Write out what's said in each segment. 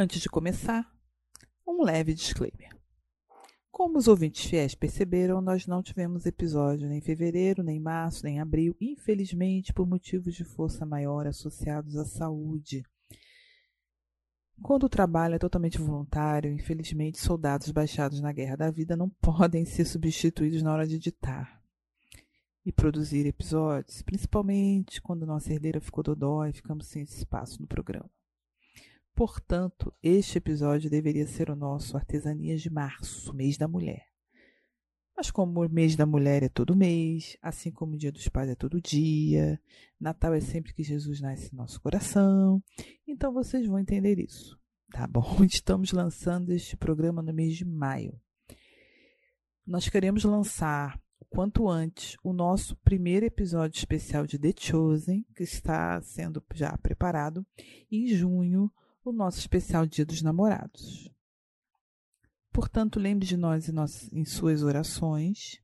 Antes de começar, um leve disclaimer. Como os ouvintes fiéis perceberam, nós não tivemos episódio nem em fevereiro, nem em março, nem em abril, infelizmente por motivos de força maior associados à saúde. Quando o trabalho é totalmente voluntário, infelizmente soldados baixados na guerra da vida não podem ser substituídos na hora de editar e produzir episódios, principalmente quando nossa herdeira ficou dodói e ficamos sem espaço no programa. Portanto, este episódio deveria ser o nosso Artesanias de Março, mês da mulher. Mas como o mês da mulher é todo mês, assim como o dia dos pais é todo dia, Natal é sempre que Jesus nasce em nosso coração, então vocês vão entender isso. Tá bom? Estamos lançando este programa no mês de maio. Nós queremos lançar quanto antes o nosso primeiro episódio especial de The Chosen, que está sendo já preparado, em junho o nosso especial Dia dos Namorados. Portanto, lembre de nós em, suas orações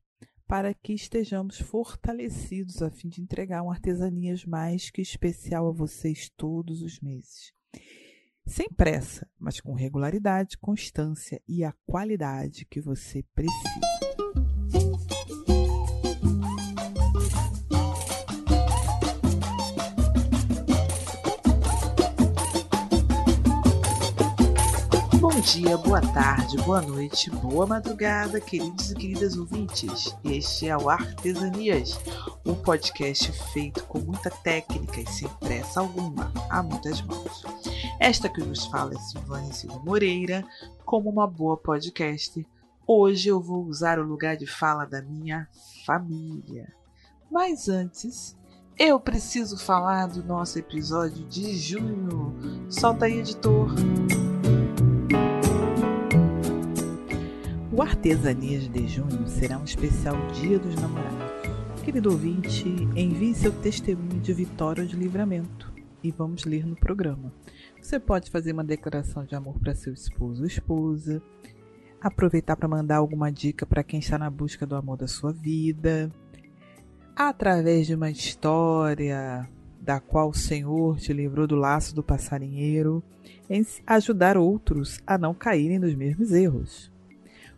para que estejamos fortalecidos a fim de entregar um artesanias mais que especial a vocês todos os meses. Sem pressa, mas com regularidade, constância e a qualidade que você precisa. Dia, boa tarde, boa noite, boa madrugada, queridos e queridas ouvintes. Este é o Artesanias, um podcast feito com muita técnica e sem pressa alguma, a muitas mãos. Esta que vos fala é Silvânia Silva Moreira, como uma boa podcast. Hoje eu vou usar o lugar de fala da minha família. Mas antes, eu preciso falar do nosso episódio de junho. Solta aí, editor. O Artesanias de Junho será um especial Dia dos Namorados. Querido ouvinte, envie seu testemunho de vitória de livramento e vamos ler no programa. Você pode fazer uma declaração de amor para seu esposo ou esposa, aproveitar para mandar alguma dica para quem está na busca do amor da sua vida, através de uma história da qual o Senhor te livrou do laço do passarinheiro, em ajudar outros a não caírem nos mesmos erros.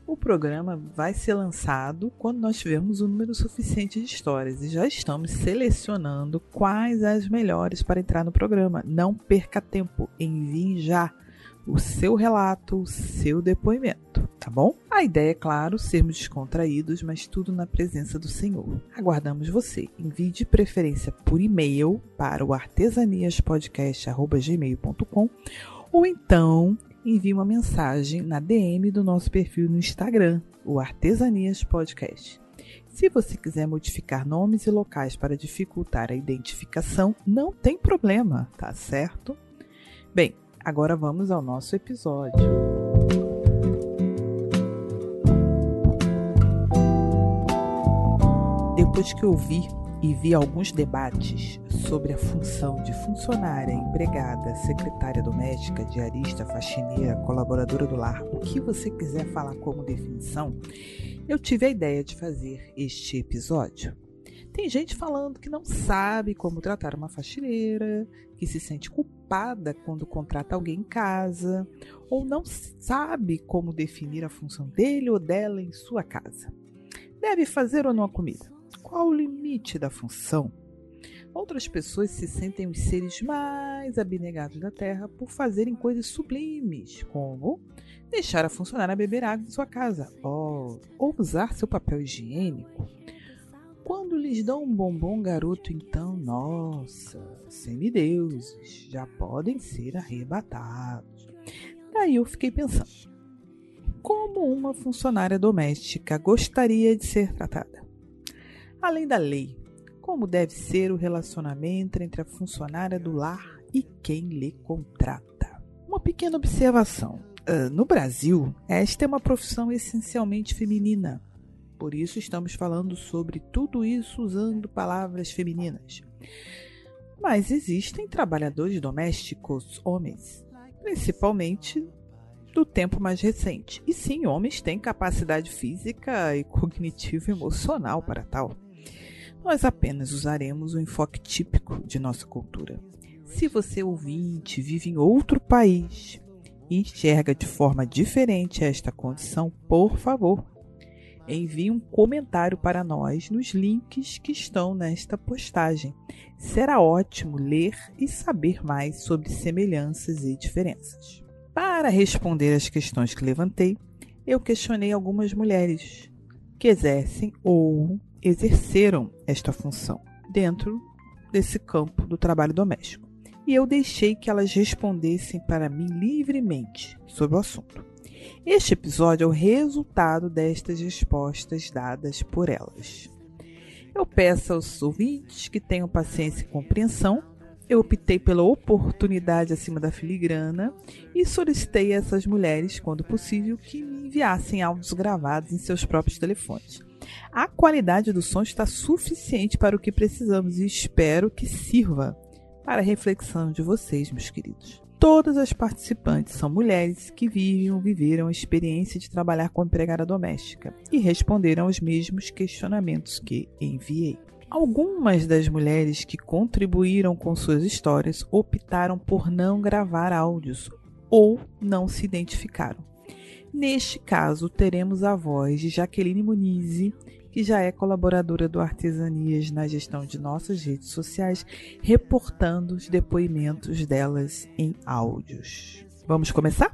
O programa vai ser lançado quando nós tivermos um número suficiente de histórias e já estamos selecionando quais as melhores para entrar no programa. Não perca tempo, envie já o seu relato, o seu depoimento, tá bom? A ideia é, claro, sermos descontraídos, mas tudo na presença do Senhor. Aguardamos você. Envie de preferência por e-mail para o artesaniaspodcast.gmail.com ou então envie uma mensagem na DM do nosso perfil no Instagram, o Artesanias Podcast. Se você quiser modificar nomes e locais para dificultar a identificação, não tem problema, tá certo? Bem, agora vamos ao nosso episódio. Depois que eu vi e vi alguns debates sobre a função de funcionária, empregada, secretária doméstica, diarista, faxineira, colaboradora do lar, o que você quiser falar como definição, eu tive a ideia de fazer este episódio. Tem gente falando que não sabe como tratar uma faxineira, que se sente culpada quando contrata alguém em casa, ou não sabe como definir a função dele ou dela em sua casa. Deve fazer ou não a comida? Qual o limite da função? Outras pessoas se sentem os seres mais abnegados da Terra por fazerem coisas sublimes, como deixar a funcionária beber água em sua casa ou, usar seu papel higiênico. Quando lhes dão um bombom garoto, então, nossa, semideuses, já podem ser arrebatados. Daí eu fiquei pensando, como uma funcionária doméstica gostaria de ser tratada? Além da lei, como deve ser o relacionamento entre a funcionária do lar e quem lhe contrata. Uma pequena observação. Uh, no Brasil, esta é uma profissão essencialmente feminina. Por isso, estamos falando sobre tudo isso usando palavras femininas. Mas existem trabalhadores domésticos homens, principalmente do tempo mais recente. E sim, homens têm capacidade física e cognitiva emocional para tal nós apenas usaremos o enfoque típico de nossa cultura. Se você ouvinte vive em outro país enxerga de forma diferente esta condição, por favor, envie um comentário para nós nos links que estão nesta postagem. Será ótimo ler e saber mais sobre semelhanças e diferenças. Para responder às questões que levantei, eu questionei algumas mulheres que exercem ou exerceram esta função dentro desse campo do trabalho doméstico. E eu deixei que elas respondessem para mim livremente sobre o assunto. Este episódio é o resultado destas respostas dadas por elas. Eu peço aos ouvintes que tenham paciência e compreensão. Eu optei pela oportunidade acima da filigrana e solicitei a essas mulheres, quando possível, que me enviassem áudios gravados em seus próprios telefones. A qualidade do som está suficiente para o que precisamos e espero que sirva para a reflexão de vocês, meus queridos. Todas as participantes são mulheres que vivem ou viveram a experiência de trabalhar como empregada doméstica e responderam aos mesmos questionamentos que enviei. Algumas das mulheres que contribuíram com suas histórias optaram por não gravar áudios ou não se identificaram. Neste caso, teremos a voz de Jaqueline Muniz, que já é colaboradora do Artesanias na gestão de nossas redes sociais, reportando os depoimentos delas em áudios. Vamos começar?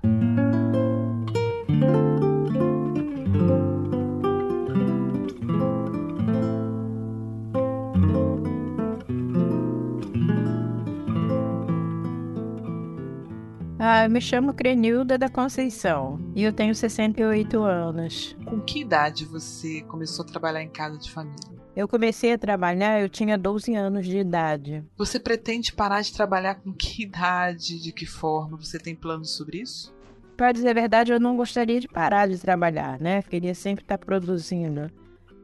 Ah, eu me chamo Crenilda da Conceição e eu tenho 68 anos. Com que idade você começou a trabalhar em casa de família? Eu comecei a trabalhar, eu tinha 12 anos de idade. Você pretende parar de trabalhar com que idade, de que forma? Você tem planos sobre isso? Para dizer a verdade, eu não gostaria de parar de trabalhar, né? Queria sempre estar produzindo.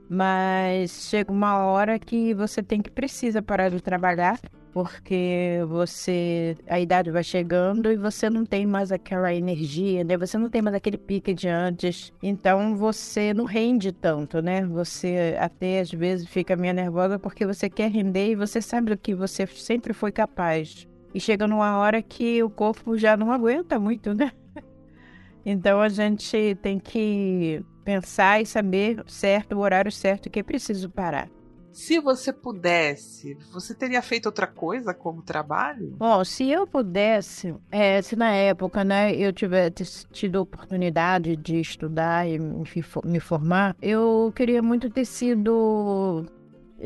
Mas chega uma hora que você tem que precisa parar de trabalhar porque você a idade vai chegando e você não tem mais aquela energia, né? Você não tem mais aquele pique de antes. Então você não rende tanto, né? Você até às vezes fica meio nervosa porque você quer render e você sabe do que você sempre foi capaz. E chega numa hora que o corpo já não aguenta muito, né? Então a gente tem que pensar e saber certo o horário certo que é preciso parar. Se você pudesse, você teria feito outra coisa como trabalho? Bom, se eu pudesse, é, se na época, né, eu tivesse tido a oportunidade de estudar e me formar, eu queria muito ter sido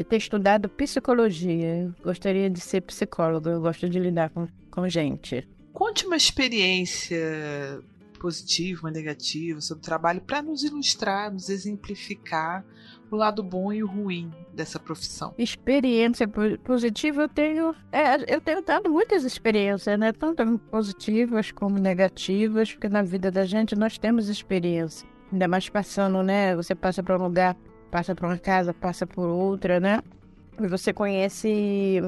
ter estudado psicologia. Eu gostaria de ser psicóloga, eu gosto de lidar com, com gente. Conte uma experiência positiva, uma negativa sobre o trabalho para nos ilustrar, nos exemplificar o lado bom e o ruim dessa profissão? Experiência positiva eu tenho, é, eu tenho dado muitas experiências, né? Tanto positivas como negativas, porque na vida da gente nós temos experiência. Ainda mais passando, né? Você passa para um lugar, passa para uma casa, passa por outra, né? E você conhece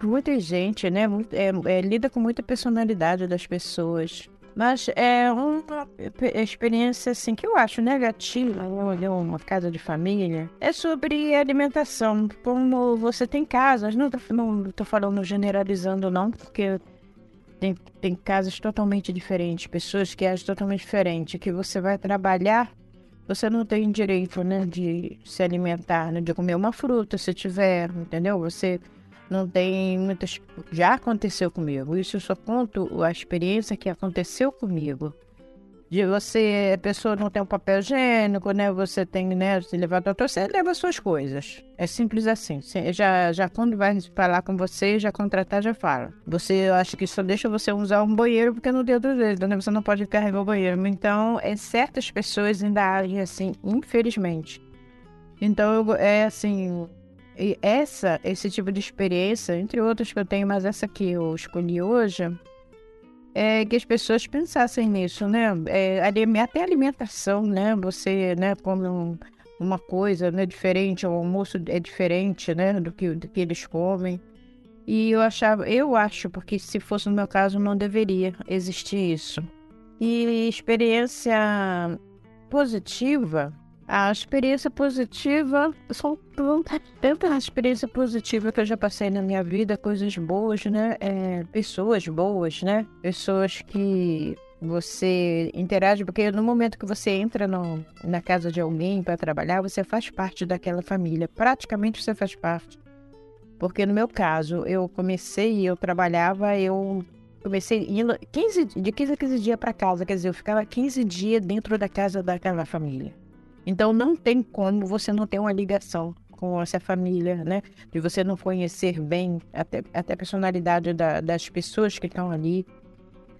muita gente, né? É, é, lida com muita personalidade das pessoas. Mas é uma experiência assim que eu acho negativa em uma casa de família. É sobre alimentação. Como você tem casas, não estou falando generalizando não, porque tem, tem casas totalmente diferentes, pessoas que agem totalmente diferente, que você vai trabalhar, você não tem direito, né, de se alimentar, né, de comer uma fruta se tiver, entendeu? Você não tem muitas. Já aconteceu comigo. Isso eu só conto a experiência que aconteceu comigo. De você, a pessoa não tem um papel higiênico, né? Você tem, né? Se levar doutor, você leva suas coisas. É simples assim. Já, já quando vai falar com você, já contratar, já fala. Você acha que só deixa você usar um banheiro porque não tem outro jeito, né? Você não pode carregar o banheiro. Então, é, certas pessoas ainda agem assim, infelizmente. Então, é assim, e essa, esse tipo de experiência, entre outras que eu tenho, mas essa que eu escolhi hoje, é que as pessoas pensassem nisso, né? É, até alimentação, né? Você, né, come um, uma coisa né, diferente, o almoço é diferente, né, do que, do que eles comem. E eu achava, eu acho, porque se fosse no meu caso, não deveria existir isso. E experiência positiva, a experiência positiva, são tanta experiência positiva que eu já passei na minha vida, coisas boas, né? É, pessoas boas, né? Pessoas que Você interage, porque no momento que você entra no, na casa de alguém para trabalhar, você faz parte daquela família. Praticamente você faz parte. Porque no meu caso, eu comecei, eu trabalhava, eu comecei indo 15, de 15 a 15 dias para casa, quer dizer, eu ficava 15 dias dentro da casa daquela família. Então não tem como você não ter uma ligação com essa família, né? De você não conhecer bem até, até a personalidade da, das pessoas que estão ali.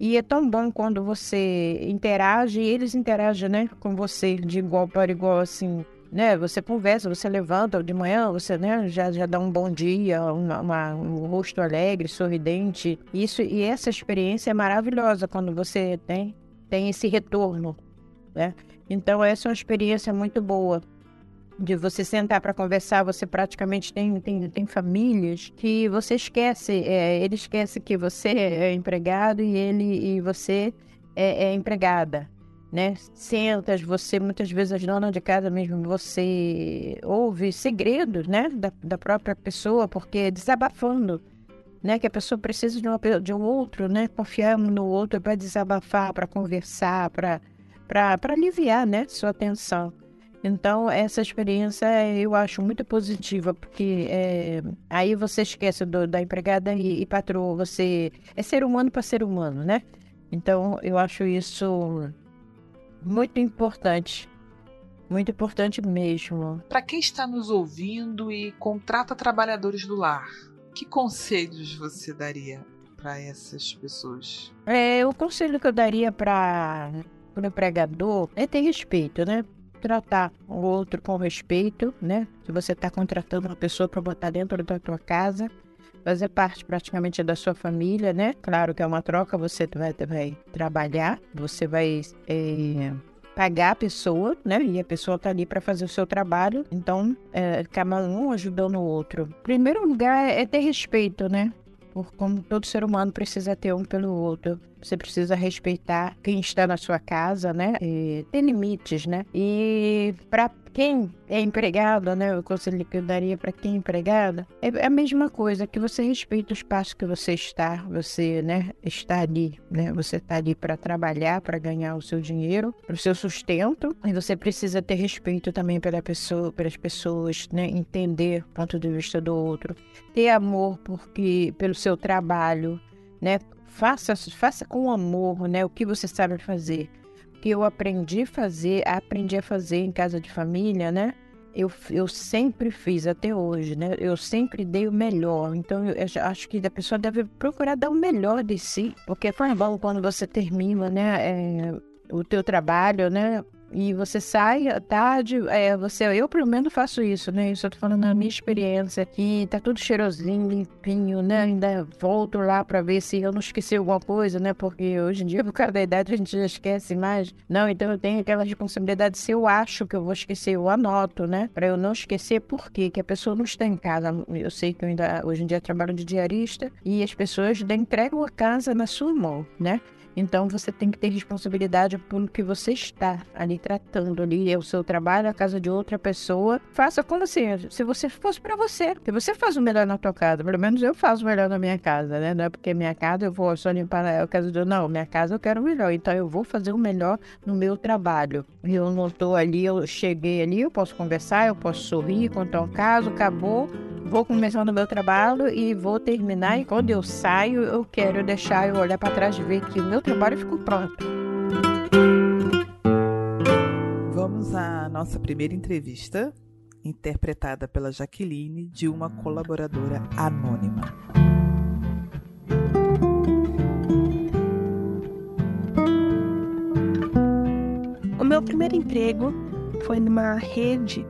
E é tão bom quando você interage e eles interagem, né, com você de igual para igual, assim, né? Você conversa, você levanta de manhã, você, né, já, já dá um bom dia, uma, uma, um rosto alegre, sorridente. Isso e essa experiência é maravilhosa quando você tem tem esse retorno, né? Então essa é uma experiência muito boa de você sentar para conversar, você praticamente tem, tem, tem famílias que você esquece, é, ele esquece que você é empregado e ele e você é, é empregada, né? Sentas, você muitas vezes as donas de casa mesmo, você ouve segredos, né, da, da própria pessoa, porque é desabafando, né, que a pessoa precisa de, uma, de um outro, né, confiar no outro para desabafar, para conversar, para para aliviar, né, sua tensão. Então, essa experiência eu acho muito positiva, porque é, aí você esquece do, da empregada e, e patroa, você é ser humano para ser humano, né? Então, eu acho isso muito importante. Muito importante mesmo. Para quem está nos ouvindo e contrata trabalhadores do lar, que conselhos você daria para essas pessoas? É, o conselho que eu daria para o empregador é ter respeito, né? tratar o outro com respeito, né? Se você está contratando uma pessoa para botar dentro da tua casa, fazer parte praticamente da sua família, né? Claro que é uma troca, você vai, vai trabalhar, você vai é, pagar a pessoa, né? E a pessoa está ali para fazer o seu trabalho, então é, um ajudando o outro. Primeiro lugar é ter respeito, né? Por como todo ser humano precisa ter um pelo outro. Você precisa respeitar quem está na sua casa, né? E ter limites, né? E para quem é empregado, né? O conselho que eu daria para quem é empregada é a mesma coisa, que você respeita o espaço que você está, você, né, está ali, né? Você está ali para trabalhar, para ganhar o seu dinheiro, para o seu sustento, e você precisa ter respeito também pela pessoa, pelas pessoas, né? Entender o ponto de vista do outro, ter amor porque pelo seu trabalho, né? Faça, faça com amor, né? O que você sabe fazer. Que eu aprendi a fazer, aprendi a fazer em casa de família, né? Eu, eu sempre fiz até hoje, né? Eu sempre dei o melhor. Então, eu, eu acho que a pessoa deve procurar dar o melhor de si. Porque foi bom quando você termina, né? É, o teu trabalho, né? E você sai à tarde, é, você, eu pelo menos faço isso, né? Isso eu tô falando na minha experiência, que tá tudo cheirosinho, limpinho, né? Ainda volto lá para ver se eu não esqueci alguma coisa, né? Porque hoje em dia, por causa da idade, a gente já esquece mais. Não, então eu tenho aquela responsabilidade, se eu acho que eu vou esquecer, eu anoto, né? Para eu não esquecer, por quê? Que a pessoa não está em casa. Eu sei que eu ainda, hoje em dia, trabalho de diarista e as pessoas entregam a casa na sua mão, né? Então você tem que ter responsabilidade pelo que você está ali tratando ali, é o seu trabalho, a casa de outra pessoa. Faça como assim, se você fosse para você. Se você faz o melhor na tua casa, pelo menos eu faço o melhor na minha casa, né? Não é porque minha casa eu vou só limpar a casa do não, minha casa eu quero o melhor, então eu vou fazer o melhor no meu trabalho. Eu não estou ali, eu cheguei ali, eu posso conversar, eu posso sorrir, contar um caso, acabou vou começando o meu trabalho e vou terminar. E quando eu saio, eu quero deixar eu olhar para trás e ver que o meu trabalho ficou pronto. Vamos à nossa primeira entrevista, interpretada pela Jaqueline, de uma colaboradora anônima. O meu primeiro emprego foi numa rede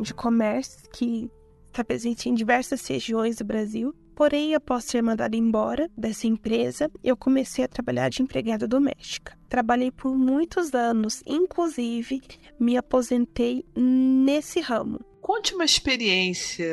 de comércio que está presente em diversas regiões do Brasil. Porém, após ser mandada embora dessa empresa, eu comecei a trabalhar de empregada doméstica. Trabalhei por muitos anos, inclusive me aposentei nesse ramo. Conte uma experiência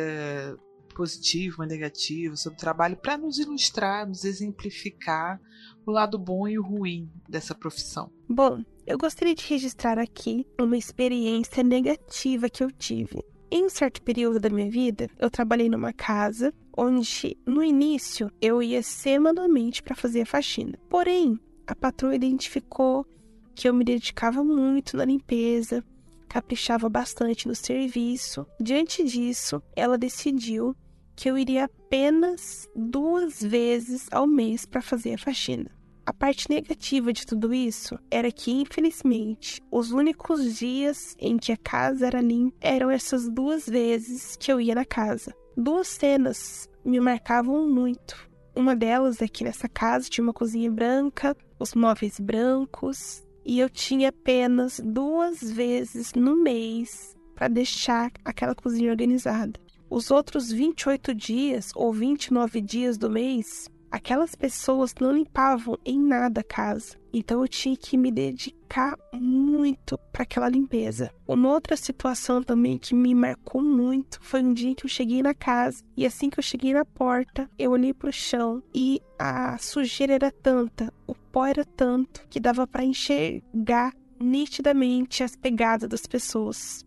positiva, uma negativa sobre o trabalho para nos ilustrar, nos exemplificar o lado bom e o ruim dessa profissão. Bom, eu gostaria de registrar aqui uma experiência negativa que eu tive. Em um certo período da minha vida, eu trabalhei numa casa onde, no início, eu ia semanalmente para fazer a faxina. Porém, a patroa identificou que eu me dedicava muito na limpeza, caprichava bastante no serviço. Diante disso, ela decidiu que eu iria apenas duas vezes ao mês para fazer a faxina. A parte negativa de tudo isso era que, infelizmente, os únicos dias em que a casa era limpa eram essas duas vezes que eu ia na casa. Duas cenas me marcavam muito. Uma delas é que nessa casa tinha uma cozinha branca, os móveis brancos, e eu tinha apenas duas vezes no mês para deixar aquela cozinha organizada. Os outros 28 dias ou 29 dias do mês, aquelas pessoas não limpavam em nada a casa. Então eu tinha que me dedicar muito para aquela limpeza. Uma outra situação também que me marcou muito foi um dia que eu cheguei na casa e assim que eu cheguei na porta, eu olhei para o chão e a sujeira era tanta, o pó era tanto que dava para enxergar nitidamente as pegadas das pessoas.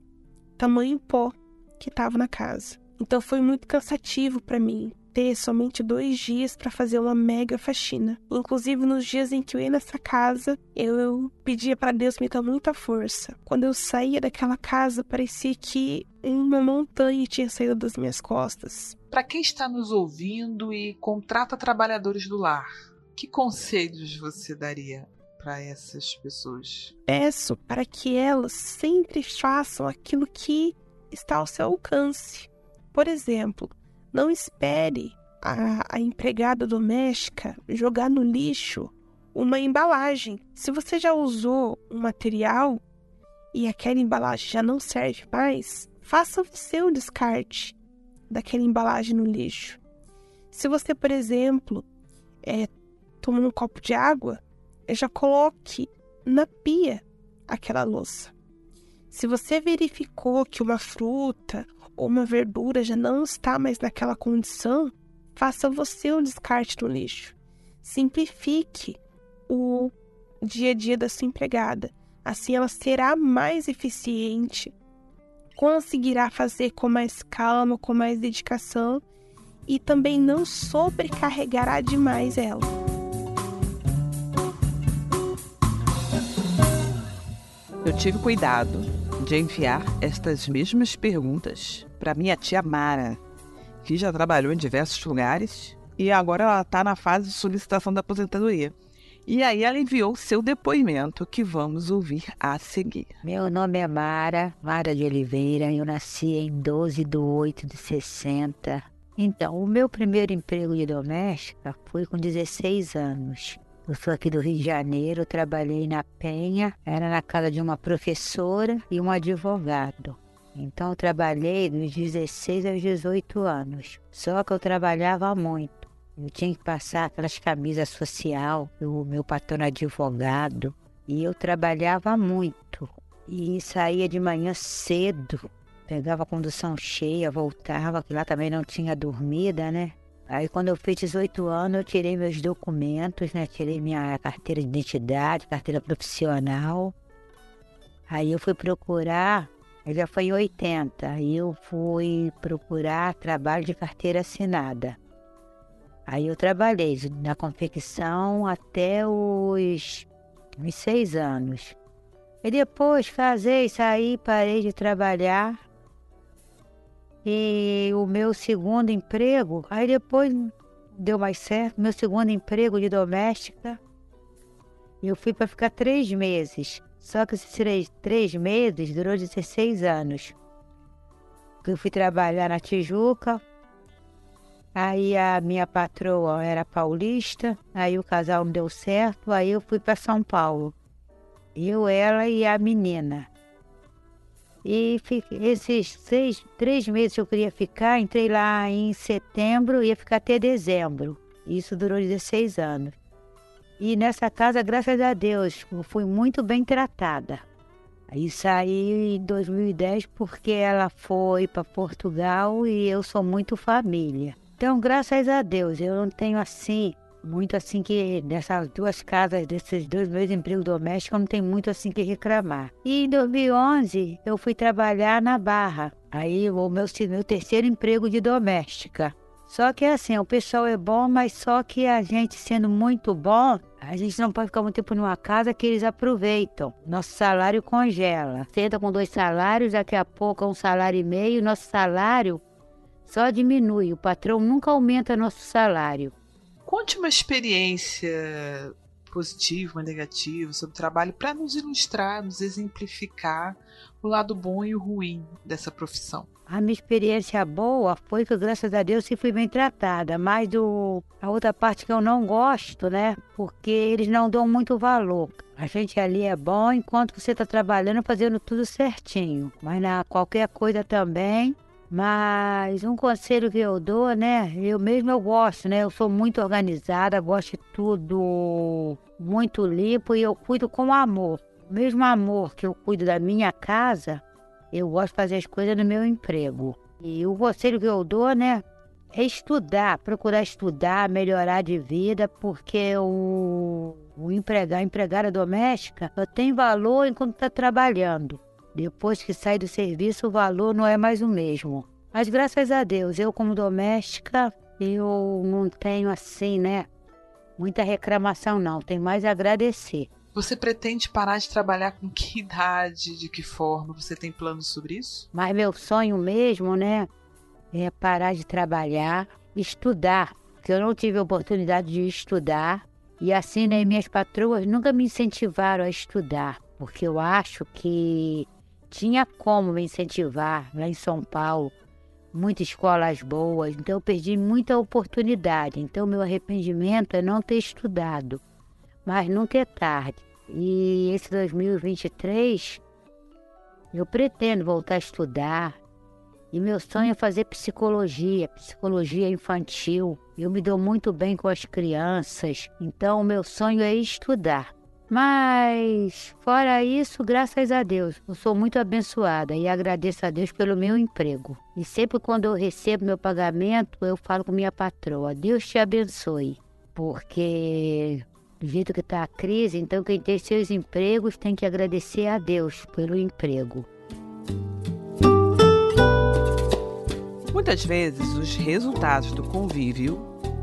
Tamanho pó que estava na casa. Então foi muito cansativo para mim ter somente dois dias para fazer uma mega faxina. Inclusive, nos dias em que eu ia nessa casa, eu, eu pedia para Deus me dar muita força. Quando eu saía daquela casa, parecia que uma montanha tinha saído das minhas costas. Para quem está nos ouvindo e contrata trabalhadores do lar, que conselhos você daria para essas pessoas? Peço para que elas sempre façam aquilo que está ao seu alcance. Por exemplo, não espere a, a empregada doméstica jogar no lixo uma embalagem. Se você já usou um material e aquela embalagem já não serve mais, faça o descarte daquela embalagem no lixo. Se você, por exemplo, é, toma um copo de água, já coloque na pia aquela louça. Se você verificou que uma fruta ou uma verdura já não está mais naquela condição, faça você o descarte no lixo. Simplifique o dia a dia da sua empregada. Assim ela será mais eficiente, conseguirá fazer com mais calma, com mais dedicação e também não sobrecarregará demais ela. Eu tive cuidado de enviar estas mesmas perguntas para minha tia Mara, que já trabalhou em diversos lugares e agora ela está na fase de solicitação da aposentadoria. E aí ela enviou seu depoimento que vamos ouvir a seguir. Meu nome é Mara, Mara de Oliveira. Eu nasci em 12 de 8 de 60. Então, o meu primeiro emprego de doméstica foi com 16 anos. Eu sou aqui do Rio de Janeiro, trabalhei na Penha, era na casa de uma professora e um advogado. Então eu trabalhei dos 16 aos 18 anos. Só que eu trabalhava muito. Eu tinha que passar aquelas camisas social, o meu patrão advogado, e eu trabalhava muito. E saía de manhã cedo, pegava a condução cheia, voltava, que lá também não tinha dormida, né? Aí quando eu fiz 18 anos, eu tirei meus documentos, né? Tirei minha carteira de identidade, carteira profissional. Aí eu fui procurar, já foi em 80, aí eu fui procurar trabalho de carteira assinada. Aí eu trabalhei na confecção até os, os seis anos. E depois casei, saí, parei de trabalhar. E o meu segundo emprego, aí depois deu mais certo, meu segundo emprego de doméstica, eu fui para ficar três meses. Só que esses três, três meses durou 16 anos. Eu fui trabalhar na Tijuca, aí a minha patroa era paulista, aí o casal não deu certo, aí eu fui para São Paulo. Eu, ela e a menina. E esses seis, três meses que eu queria ficar, entrei lá em setembro ia ficar até dezembro. Isso durou 16 anos. E nessa casa, graças a Deus, eu fui muito bem tratada. Aí saí em 2010 porque ela foi para Portugal e eu sou muito família. Então, graças a Deus, eu não tenho assim muito assim que dessas duas casas, desses dois meus empregos domésticos, não tem muito assim que reclamar. E em 2011 eu fui trabalhar na Barra. Aí o meu, meu terceiro emprego de doméstica. Só que é assim, o pessoal é bom, mas só que a gente sendo muito bom, a gente não pode ficar muito tempo numa casa que eles aproveitam. Nosso salário congela. Senta com dois salários, daqui a pouco é um salário e meio, nosso salário só diminui. O patrão nunca aumenta nosso salário. Conte uma experiência positiva, uma negativa sobre o trabalho para nos ilustrar, nos exemplificar o lado bom e o ruim dessa profissão. A minha experiência boa foi que, graças a Deus, eu fui bem tratada. Mas do, a outra parte que eu não gosto, né? Porque eles não dão muito valor. A gente ali é bom enquanto você está trabalhando, fazendo tudo certinho. Mas na qualquer coisa também. Mas um conselho que eu dou, né? Eu mesmo eu gosto, né? Eu sou muito organizada, gosto de tudo muito limpo e eu cuido com amor. O mesmo amor que eu cuido da minha casa, eu gosto de fazer as coisas no meu emprego. E o conselho que eu dou, né, é estudar, procurar estudar, melhorar de vida, porque o, o empregar, a empregada doméstica só tem valor enquanto está trabalhando. Depois que sai do serviço, o valor não é mais o mesmo. Mas graças a Deus, eu como doméstica, eu não tenho assim, né, muita reclamação não, tem mais a agradecer. Você pretende parar de trabalhar com que idade, de que forma? Você tem planos sobre isso? Mas meu sonho mesmo, né, é parar de trabalhar, estudar, porque eu não tive oportunidade de estudar. E assim, né, minhas patroas nunca me incentivaram a estudar, porque eu acho que tinha como me incentivar lá em São Paulo, muitas escolas boas, então eu perdi muita oportunidade. Então, meu arrependimento é não ter estudado, mas nunca é tarde. E esse 2023 eu pretendo voltar a estudar. E meu sonho é fazer psicologia, psicologia infantil. Eu me dou muito bem com as crianças, então o meu sonho é estudar. Mas, fora isso, graças a Deus, eu sou muito abençoada e agradeço a Deus pelo meu emprego. E sempre quando eu recebo meu pagamento, eu falo com minha patroa: Deus te abençoe. Porque jeito que está a crise, então quem tem seus empregos tem que agradecer a Deus pelo emprego. Muitas vezes os resultados do convívio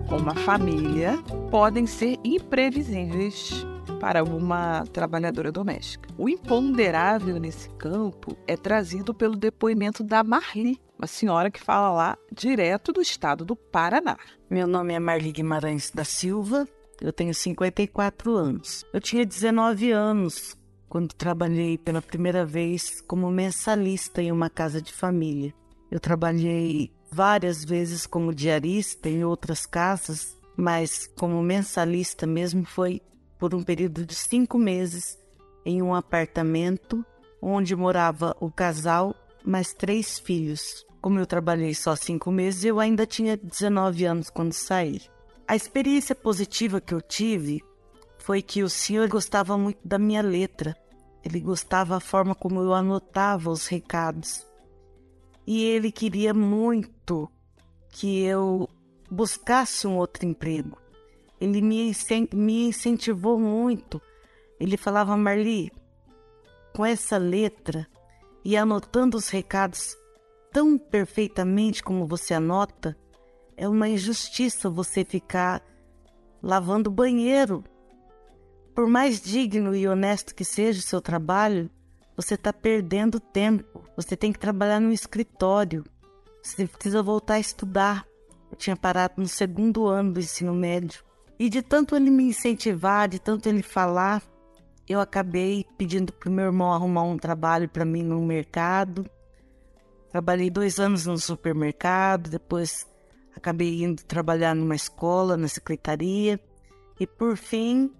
com uma família podem ser imprevisíveis para uma trabalhadora doméstica. O imponderável nesse campo é trazido pelo depoimento da Marli, uma senhora que fala lá direto do estado do Paraná. Meu nome é Marli Guimarães da Silva, eu tenho 54 anos. Eu tinha 19 anos quando trabalhei pela primeira vez como mensalista em uma casa de família. Eu trabalhei várias vezes como diarista em outras casas, mas como mensalista mesmo foi por um período de cinco meses em um apartamento onde morava o casal mais três filhos. Como eu trabalhei só cinco meses, eu ainda tinha 19 anos quando saí. A experiência positiva que eu tive foi que o senhor gostava muito da minha letra. Ele gostava da forma como eu anotava os recados. E ele queria muito que eu buscasse um outro emprego. Ele me, incentivou muito. Ele falava, Marli, com essa letra e anotando os recados tão perfeitamente como você anota, é uma injustiça você ficar lavando banheiro. Por mais digno e honesto que seja o seu trabalho, você está perdendo tempo. Você tem que trabalhar no escritório. Você precisa voltar a estudar. Eu tinha parado no segundo ano do ensino médio. E de tanto ele me incentivar, de tanto ele falar, eu acabei pedindo para meu irmão arrumar um trabalho para mim no mercado. Trabalhei dois anos no supermercado, depois acabei indo trabalhar numa escola, na secretaria e por fim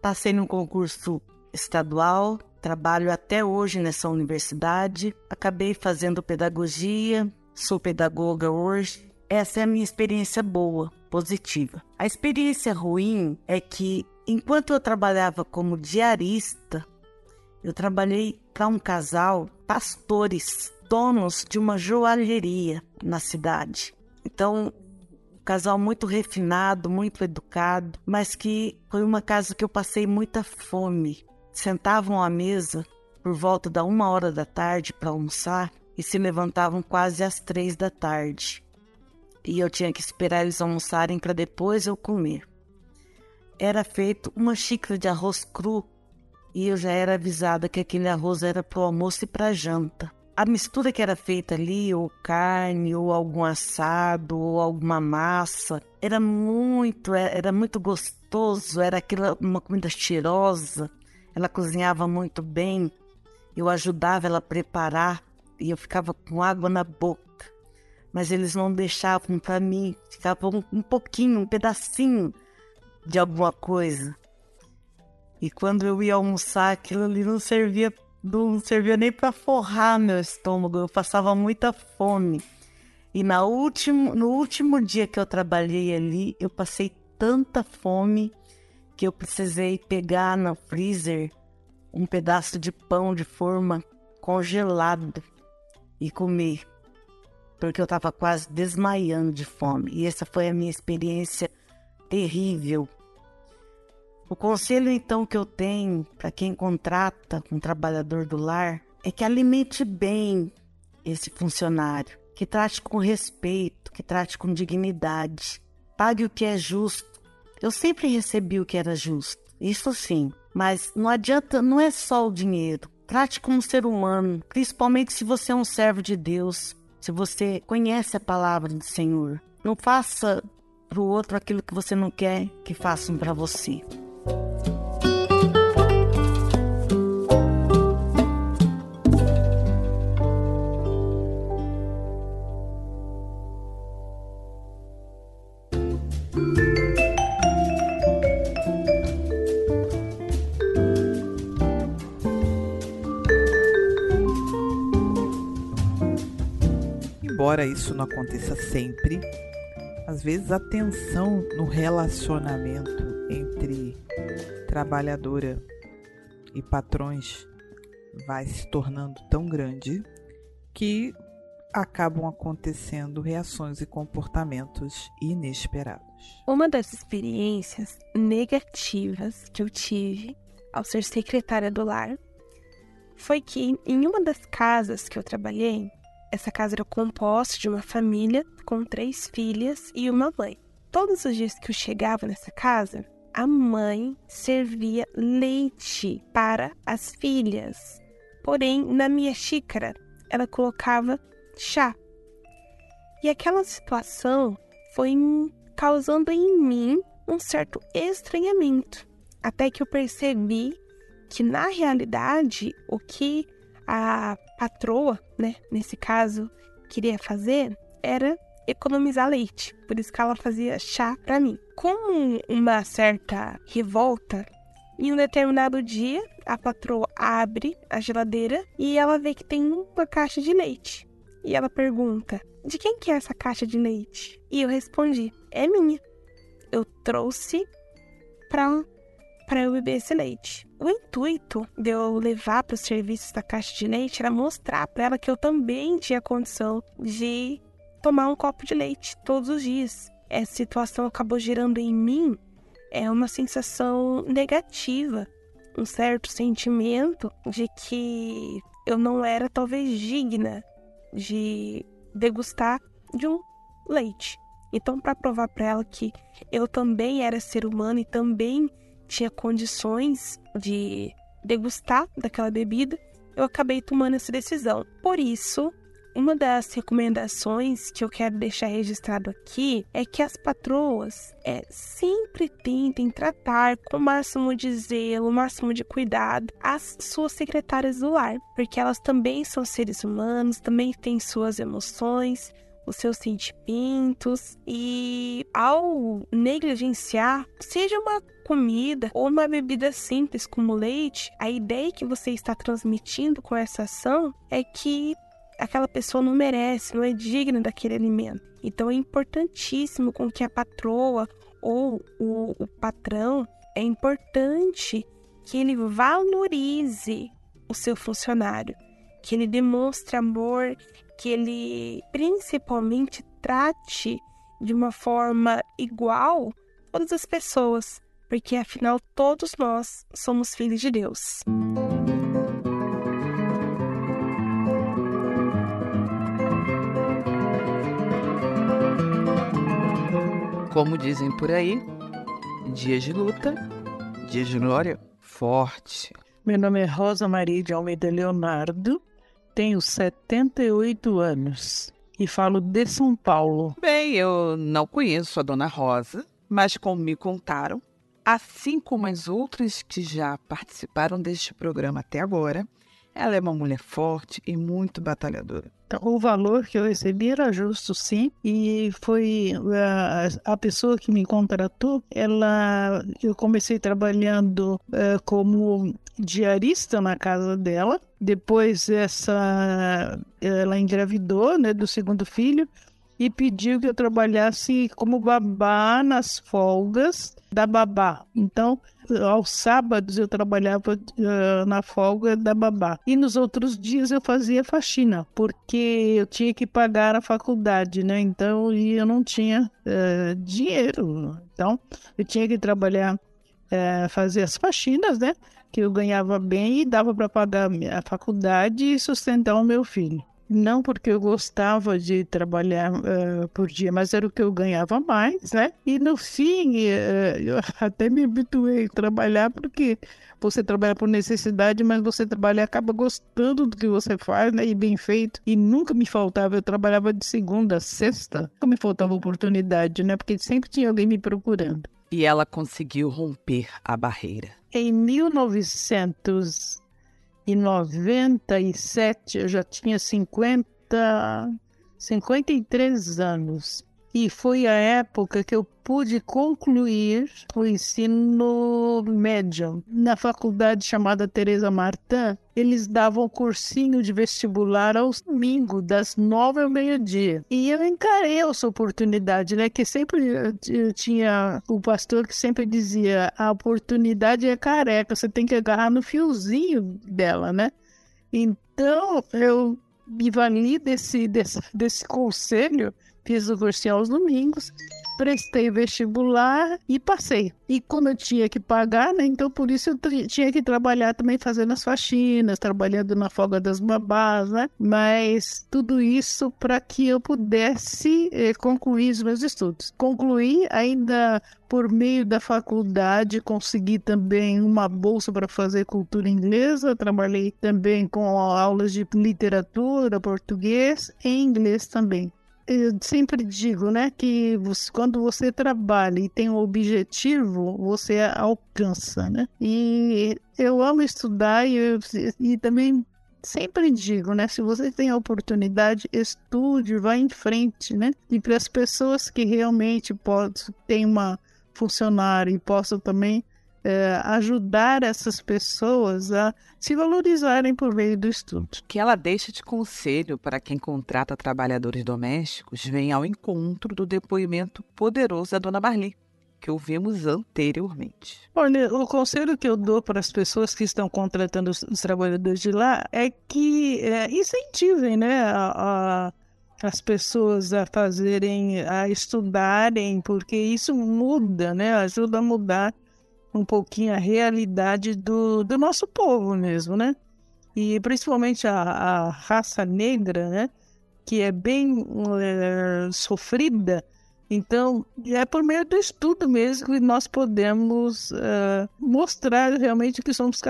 passei num concurso estadual. Trabalho até hoje nessa universidade. Acabei fazendo pedagogia, sou pedagoga hoje. Essa é a minha experiência boa, positiva. A experiência ruim é que enquanto eu trabalhava como diarista, eu trabalhei para um casal pastores, donos de uma joalheria na cidade. Então, um casal muito refinado, muito educado, mas que foi uma casa que eu passei muita fome. Sentavam à mesa por volta da uma hora da tarde para almoçar e se levantavam quase às três da tarde. e eu tinha que esperar eles almoçarem para depois eu comer. Era feito uma xícara de arroz cru e eu já era avisada que aquele arroz era para o almoço e para janta. A mistura que era feita ali, ou carne, ou algum assado, ou alguma massa, era muito, era muito gostoso, era aquela uma comida cheirosa. Ela cozinhava muito bem. Eu ajudava ela a preparar e eu ficava com água na boca. Mas eles não deixavam para mim, ficava um, um pouquinho, um pedacinho de alguma coisa. E quando eu ia almoçar, aquilo ali não servia, não servia nem para forrar meu estômago, eu passava muita fome. E na último, no último dia que eu trabalhei ali, eu passei tanta fome que eu precisei pegar no freezer um pedaço de pão de forma congelado e comer, porque eu estava quase desmaiando de fome. E essa foi a minha experiência terrível. O conselho então que eu tenho para quem contrata um trabalhador do lar é que alimente bem esse funcionário, que trate com respeito, que trate com dignidade, pague o que é justo. Eu sempre recebi o que era justo, isso sim, mas não adianta, não é só o dinheiro. Trate como ser humano, principalmente se você é um servo de Deus, se você conhece a palavra do Senhor. Não faça para o outro aquilo que você não quer que façam para você. Embora isso não aconteça sempre, às vezes a tensão no relacionamento entre trabalhadora e patrões vai se tornando tão grande que acabam acontecendo reações e comportamentos inesperados. Uma das experiências negativas que eu tive ao ser secretária do lar foi que em uma das casas que eu trabalhei, essa casa era composta de uma família com três filhas e uma mãe. Todos os dias que eu chegava nessa casa, a mãe servia leite para as filhas. Porém, na minha xícara, ela colocava chá. E aquela situação foi causando em mim um certo estranhamento, até que eu percebi que na realidade o que a patroa, né, nesse caso, queria fazer era economizar leite. Por isso que ela fazia chá para mim. Com uma certa revolta, em um determinado dia, a patroa abre a geladeira e ela vê que tem uma caixa de leite. E ela pergunta: "De quem que é essa caixa de leite?" E eu respondi: "É minha. Eu trouxe para para eu beber esse leite. O intuito de eu levar para os serviços da caixa de leite era mostrar para ela que eu também tinha condição de tomar um copo de leite todos os dias. Essa situação acabou gerando em mim é uma sensação negativa, um certo sentimento de que eu não era talvez digna de degustar de um leite. Então, para provar para ela que eu também era ser humano e também tinha condições de degustar daquela bebida, eu acabei tomando essa decisão. Por isso, uma das recomendações que eu quero deixar registrado aqui é que as patroas é, sempre tentem tratar com o máximo de zelo, o máximo de cuidado as suas secretárias do lar, porque elas também são seres humanos, também têm suas emoções, os seus sentimentos e ao negligenciar, seja uma comida ou uma bebida simples como leite, a ideia que você está transmitindo com essa ação é que aquela pessoa não merece, não é digna daquele alimento. Então é importantíssimo com que a patroa ou o, o patrão é importante que ele valorize o seu funcionário, que ele demonstre amor, que ele principalmente trate de uma forma igual todas as pessoas, porque afinal todos nós somos filhos de Deus. Como dizem por aí, dias de luta, dias de glória, forte. Meu nome é Rosa Maria de Almeida Leonardo, tenho 78 anos e falo de São Paulo. Bem, eu não conheço a dona Rosa, mas como me contaram, assim como as outras que já participaram deste programa até agora, ela é uma mulher forte e muito batalhadora. Então, o valor que eu recebi era justo, sim, e foi a, a pessoa que me contratou. Ela, eu comecei trabalhando uh, como diarista na casa dela. Depois essa, ela engravidou, né, do segundo filho e pediu que eu trabalhasse como babá nas folgas da babá. Então, aos sábados eu trabalhava uh, na folga da babá. E nos outros dias eu fazia faxina, porque eu tinha que pagar a faculdade, né? Então, e eu não tinha uh, dinheiro. Então, eu tinha que trabalhar, uh, fazer as faxinas, né? Que eu ganhava bem e dava para pagar a faculdade e sustentar o meu filho. Não porque eu gostava de trabalhar uh, por dia, mas era o que eu ganhava mais, né? E no fim, uh, eu até me habituei a trabalhar porque você trabalha por necessidade, mas você trabalha e acaba gostando do que você faz, né? E bem feito. E nunca me faltava, eu trabalhava de segunda a sexta, nunca me faltava oportunidade, né? Porque sempre tinha alguém me procurando. E ela conseguiu romper a barreira. Em 1900 em 97 eu já tinha 50, 53 anos. E foi a época que eu pude concluir o ensino médio. Na faculdade chamada Teresa Martin, eles davam cursinho de vestibular aos domingos, das nove ao meio-dia. E eu encarei essa oportunidade, né? Que sempre eu tinha o pastor que sempre dizia: a oportunidade é careca, você tem que agarrar no fiozinho dela, né? Então eu me vali desse, desse, desse conselho Fiz o cursinho aos domingos, prestei vestibular e passei. E como eu tinha que pagar, né? Então por isso eu tinha que trabalhar também fazendo as faxinas, trabalhando na folga das babás, né? Mas tudo isso para que eu pudesse eh, concluir os meus estudos. Concluí ainda por meio da faculdade, consegui também uma bolsa para fazer cultura inglesa. Trabalhei também com aulas de literatura, português e inglês também eu sempre digo, né, que você, quando você trabalha e tem um objetivo, você alcança, né? E eu amo estudar e, eu, e também sempre digo, né, se você tem a oportunidade, estude, vá em frente, né? E para as pessoas que realmente possam ter uma funcionária e possam também é, ajudar essas pessoas a se valorizarem por meio do estudo. Que ela deixa de conselho para quem contrata trabalhadores domésticos vem ao encontro do depoimento poderoso da dona Marli, que ouvimos anteriormente. Olha, o conselho que eu dou para as pessoas que estão contratando os, os trabalhadores de lá é que é, incentivem né, a, a as pessoas a fazerem, a estudarem, porque isso muda, né? Ajuda a mudar um pouquinho a realidade do, do nosso povo mesmo, né? E principalmente a, a raça negra, né? Que é bem é, sofrida. Então, é por meio do estudo mesmo que nós podemos uh, mostrar realmente que somos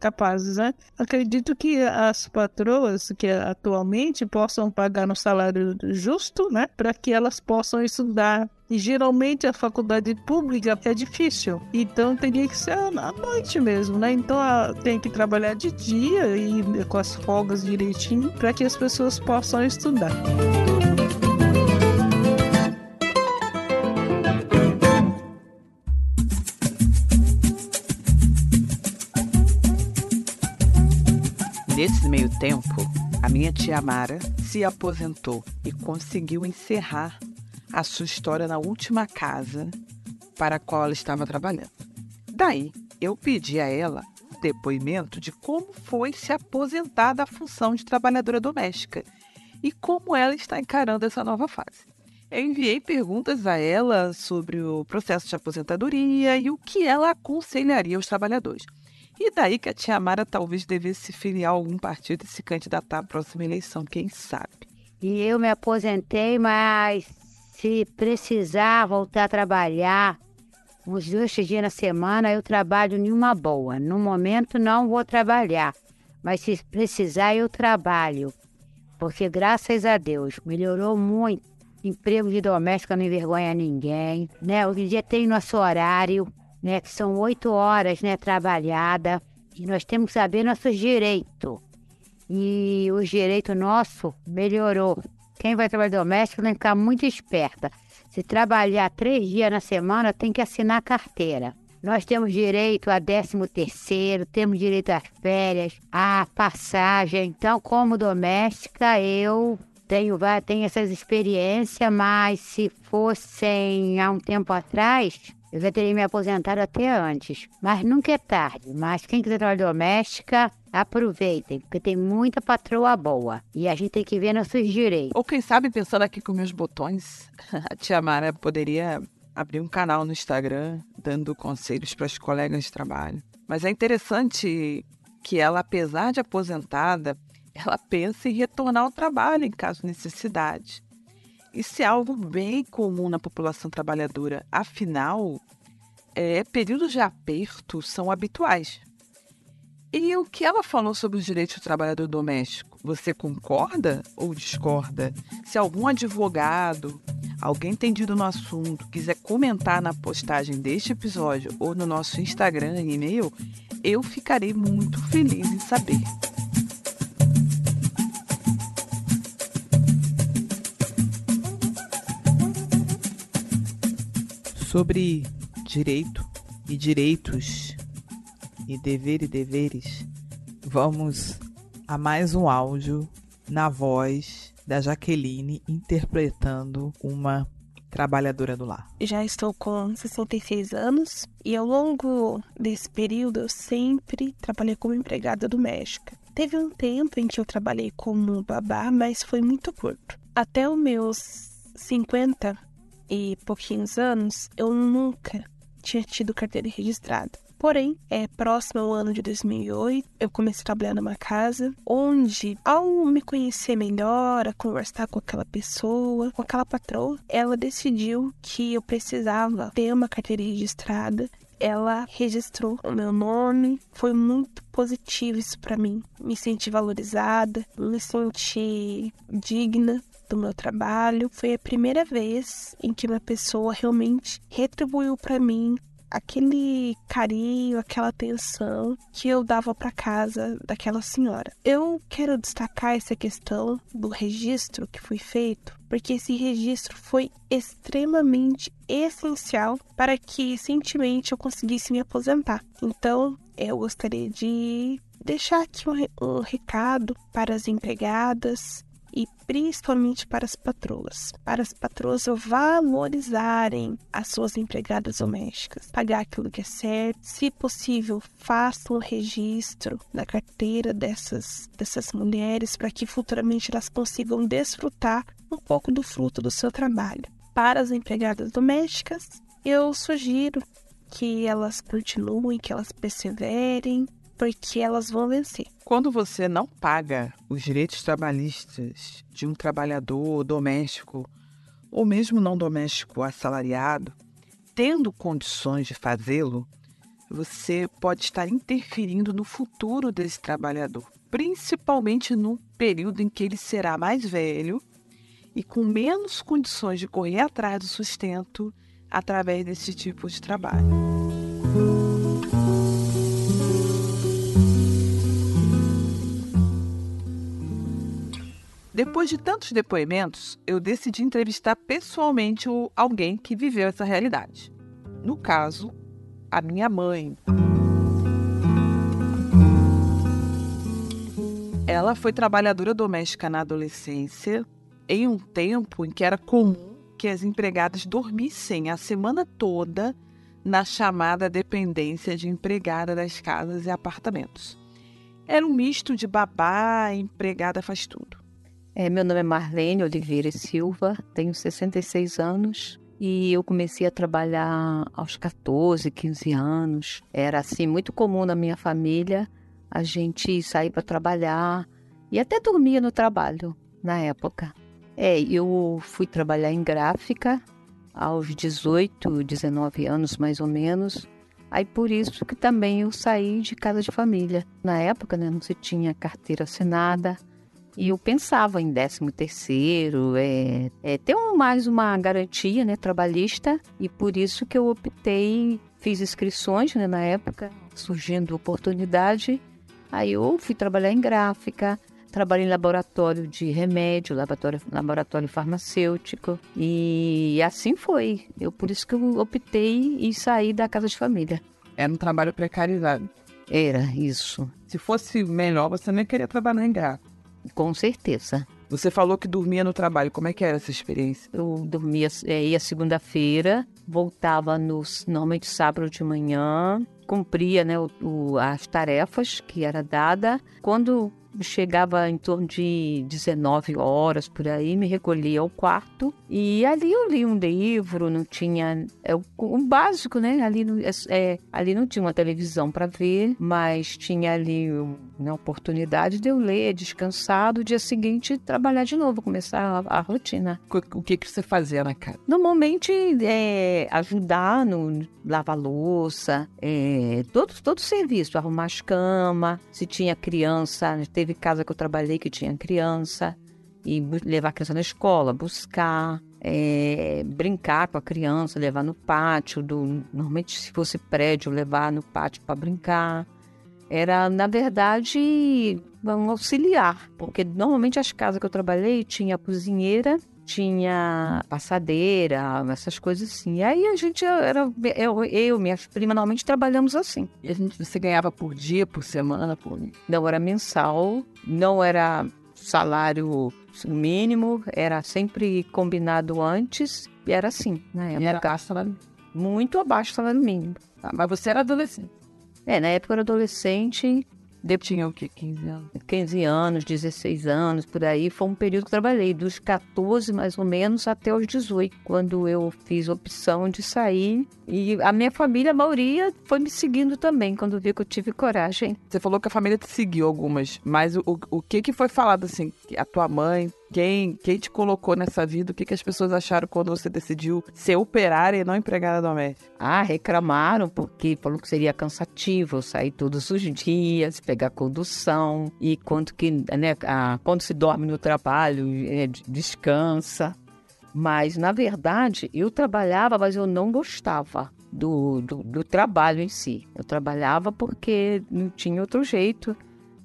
capazes, né? Acredito que as patroas que atualmente possam pagar um salário justo, né? Para que elas possam estudar e geralmente a faculdade pública é difícil. Então teria que ser à noite mesmo, né? Então tem que trabalhar de dia e com as folgas direitinho para que as pessoas possam estudar. Nesse meio tempo, a minha tia Mara se aposentou e conseguiu encerrar a sua história na última casa para a qual ela estava trabalhando. Daí, eu pedi a ela um depoimento de como foi se aposentar da função de trabalhadora doméstica e como ela está encarando essa nova fase. Eu enviei perguntas a ela sobre o processo de aposentadoria e o que ela aconselharia aos trabalhadores. E daí que a tia Mara talvez devesse se filiar a algum partido e se candidatar à próxima eleição, quem sabe. E eu me aposentei, mas Se precisar voltar a trabalhar uns dois dias na semana, eu trabalho em uma boa. No momento, não vou trabalhar, mas se precisar, eu trabalho. Porque, graças a Deus, melhorou muito. Emprego de doméstica não envergonha ninguém, né? Hoje em dia tem nosso horário, né? Que são oito horas, né? Trabalhada. E nós temos que saber nossos direitos. E o direito nosso melhorou. Quem vai trabalhar doméstico tem que ficar muito esperta. Se trabalhar três dias na semana, tem que assinar a carteira. Nós temos direito a 13 terceiro, temos direito às férias, à passagem. Então, como doméstica, eu tenho, tenho essas experiências, mas se fossem há um tempo atrás, eu já teria me aposentado até antes. Mas nunca é tarde. Mas quem quiser trabalhar doméstica, aproveitem, porque tem muita patroa boa. E a gente tem que ver nossos direitos. Ou quem sabe, pensando aqui com meus botões, a tia Mara poderia abrir um canal no Instagram dando conselhos para as colegas de trabalho. Mas é interessante que ela, apesar de aposentada, ela pensa em retornar ao trabalho em caso de necessidade. Isso é algo bem comum na população trabalhadora. Afinal, é, períodos de aperto são habituais. E o que ela falou sobre os direitos do trabalhador doméstico? Você concorda ou discorda? Se algum advogado, alguém entendido no assunto, quiser comentar na postagem deste episódio ou no nosso Instagram e e-mail, eu ficarei muito feliz em saber. Sobre direito e direitos e dever e deveres, vamos a mais um áudio na voz da Jaqueline interpretando uma trabalhadora do lar. Já estou com 66 anos e ao longo desse período eu sempre trabalhei como empregada doméstica. Teve um tempo em que eu trabalhei como babá, mas foi muito curto. Até os meus 50 e pouquinhos anos, eu nunca tinha tido carteira registrada. Porém, é próximo ao ano de 2008, eu comecei a trabalhar numa casa onde, ao me conhecer melhor, a conversar com aquela pessoa, com aquela patroa, ela decidiu que eu precisava ter uma carteira registrada. Ela registrou o meu nome, foi muito positivo isso para mim. Me senti valorizada, me senti digna do meu trabalho. Foi a primeira vez em que uma pessoa realmente retribuiu para mim aquele carinho, aquela atenção que eu dava para casa daquela senhora. Eu quero destacar essa questão do registro que foi feito, porque esse registro foi extremamente essencial para que recentemente eu conseguisse me aposentar. Então, eu gostaria de deixar aqui um, um recado para as empregadas e principalmente para as patroas. Para as patroas valorizarem as suas empregadas domésticas, pagar aquilo que é certo, se possível, façam um registro na carteira dessas, dessas mulheres para que futuramente elas consigam desfrutar um pouco do fruto do seu trabalho. Para as empregadas domésticas, eu sugiro que elas continuem, que elas perseverem, porque elas vão vencer. Quando você não paga os direitos trabalhistas de um trabalhador doméstico ou mesmo não doméstico assalariado, tendo condições de fazê-lo, você pode estar interferindo no futuro desse trabalhador, principalmente no período em que ele será mais velho e com menos condições de correr atrás do sustento através desse tipo de trabalho. Depois de tantos depoimentos, eu decidi entrevistar pessoalmente alguém que viveu essa realidade. No caso, a minha mãe. Ela foi trabalhadora doméstica na adolescência, em um tempo em que era comum que as empregadas dormissem a semana toda na chamada dependência de empregada das casas e apartamentos. Era um misto de babá empregada faz tudo. É, meu nome é Marlene Oliveira Silva, tenho 66 anos e eu comecei a trabalhar aos 14, 15 anos. Era assim muito comum na minha família a gente sair para trabalhar e até dormia no trabalho na época. É, eu fui trabalhar em gráfica aos 18, 19 anos mais ou menos. Aí por isso que também eu saí de casa de família. Na época, né, não se tinha carteira assinada. E eu pensava em 13 terceiro, é, é, ter um, mais uma garantia né, trabalhista. E por isso que eu optei, fiz inscrições né, na época, surgindo oportunidade. Aí eu fui trabalhar em gráfica, trabalhei em laboratório de remédio, laboratório, laboratório farmacêutico. E assim foi. Eu por isso que eu optei e saí da casa de família. Era um trabalho precarizado. Era isso. Se fosse melhor, você nem queria trabalhar em gráfica. Com certeza. Você falou que dormia no trabalho. Como é que era essa experiência? Eu dormia, é, ia segunda-feira, voltava nos, normalmente sábado de manhã, cumpria né, o, o, as tarefas que era dada. Quando chegava em torno de 19 horas por aí, me recolhia ao quarto e ali eu li um livro, não tinha é, o, o básico, né? Ali, é, é ali não tinha uma televisão para ver, mas tinha ali uma né, oportunidade de eu ler, descansado, dia seguinte trabalhar de novo, começar a, a rotina. O que que você fazia na casa? Normalmente é, ajudar no lavar louça, é, todo todo serviço, arrumar as camas, se tinha criança, teve casa que eu trabalhei que tinha criança e levar a criança na escola, buscar, é, brincar com a criança, levar no pátio, do, normalmente se fosse prédio, levar no pátio para brincar. Era, na verdade, um auxiliar, porque normalmente as casas que eu trabalhei tinha cozinheira, tinha passadeira, essas coisas assim. E aí a gente era, eu, eu minhas primas, normalmente trabalhamos assim. E a gente, você ganhava por dia, por semana, por... Não era mensal, não era salário mínimo, era sempre combinado antes e era assim, na época. E era abaixo salário Muito abaixo do salário mínimo. Ah, mas você era adolescente? É, na época eu era adolescente. De... Tinha o quê? 15 anos? 15 anos, 16 anos, por aí. Foi um período que eu trabalhei, dos 14 mais ou menos até os 18, quando eu fiz opção de sair. E a minha família, a maioria, foi me seguindo também, quando viu que eu tive coragem. Você falou que a família te seguiu algumas, mas o, o que, que foi falado assim? A tua mãe, quem, quem te colocou nessa vida? O que, que as pessoas acharam quando você decidiu ser operária e não empregada doméstica? Ah, reclamaram porque falou que seria cansativo sair todos os dias, pegar condução e quanto que, né, ah, quando se dorme no trabalho, é, descansa. Mas, na verdade, eu trabalhava, mas eu não gostava do, do, do trabalho em si. Eu trabalhava porque não tinha outro jeito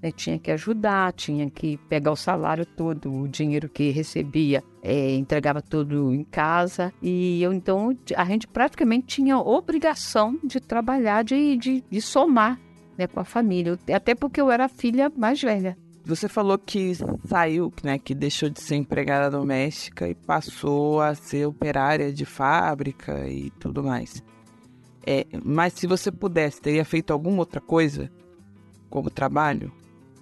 né, tinha que ajudar, tinha que pegar o salário todo, o dinheiro que recebia, é, entregava tudo em casa. E eu então a gente praticamente tinha obrigação de trabalhar, de, de, de somar né, com a família, até porque eu era a filha mais velha. Você falou que saiu, né, que deixou de ser empregada doméstica e passou a ser operária de fábrica e tudo mais. É, mas se você pudesse, teria feito alguma outra coisa como trabalho?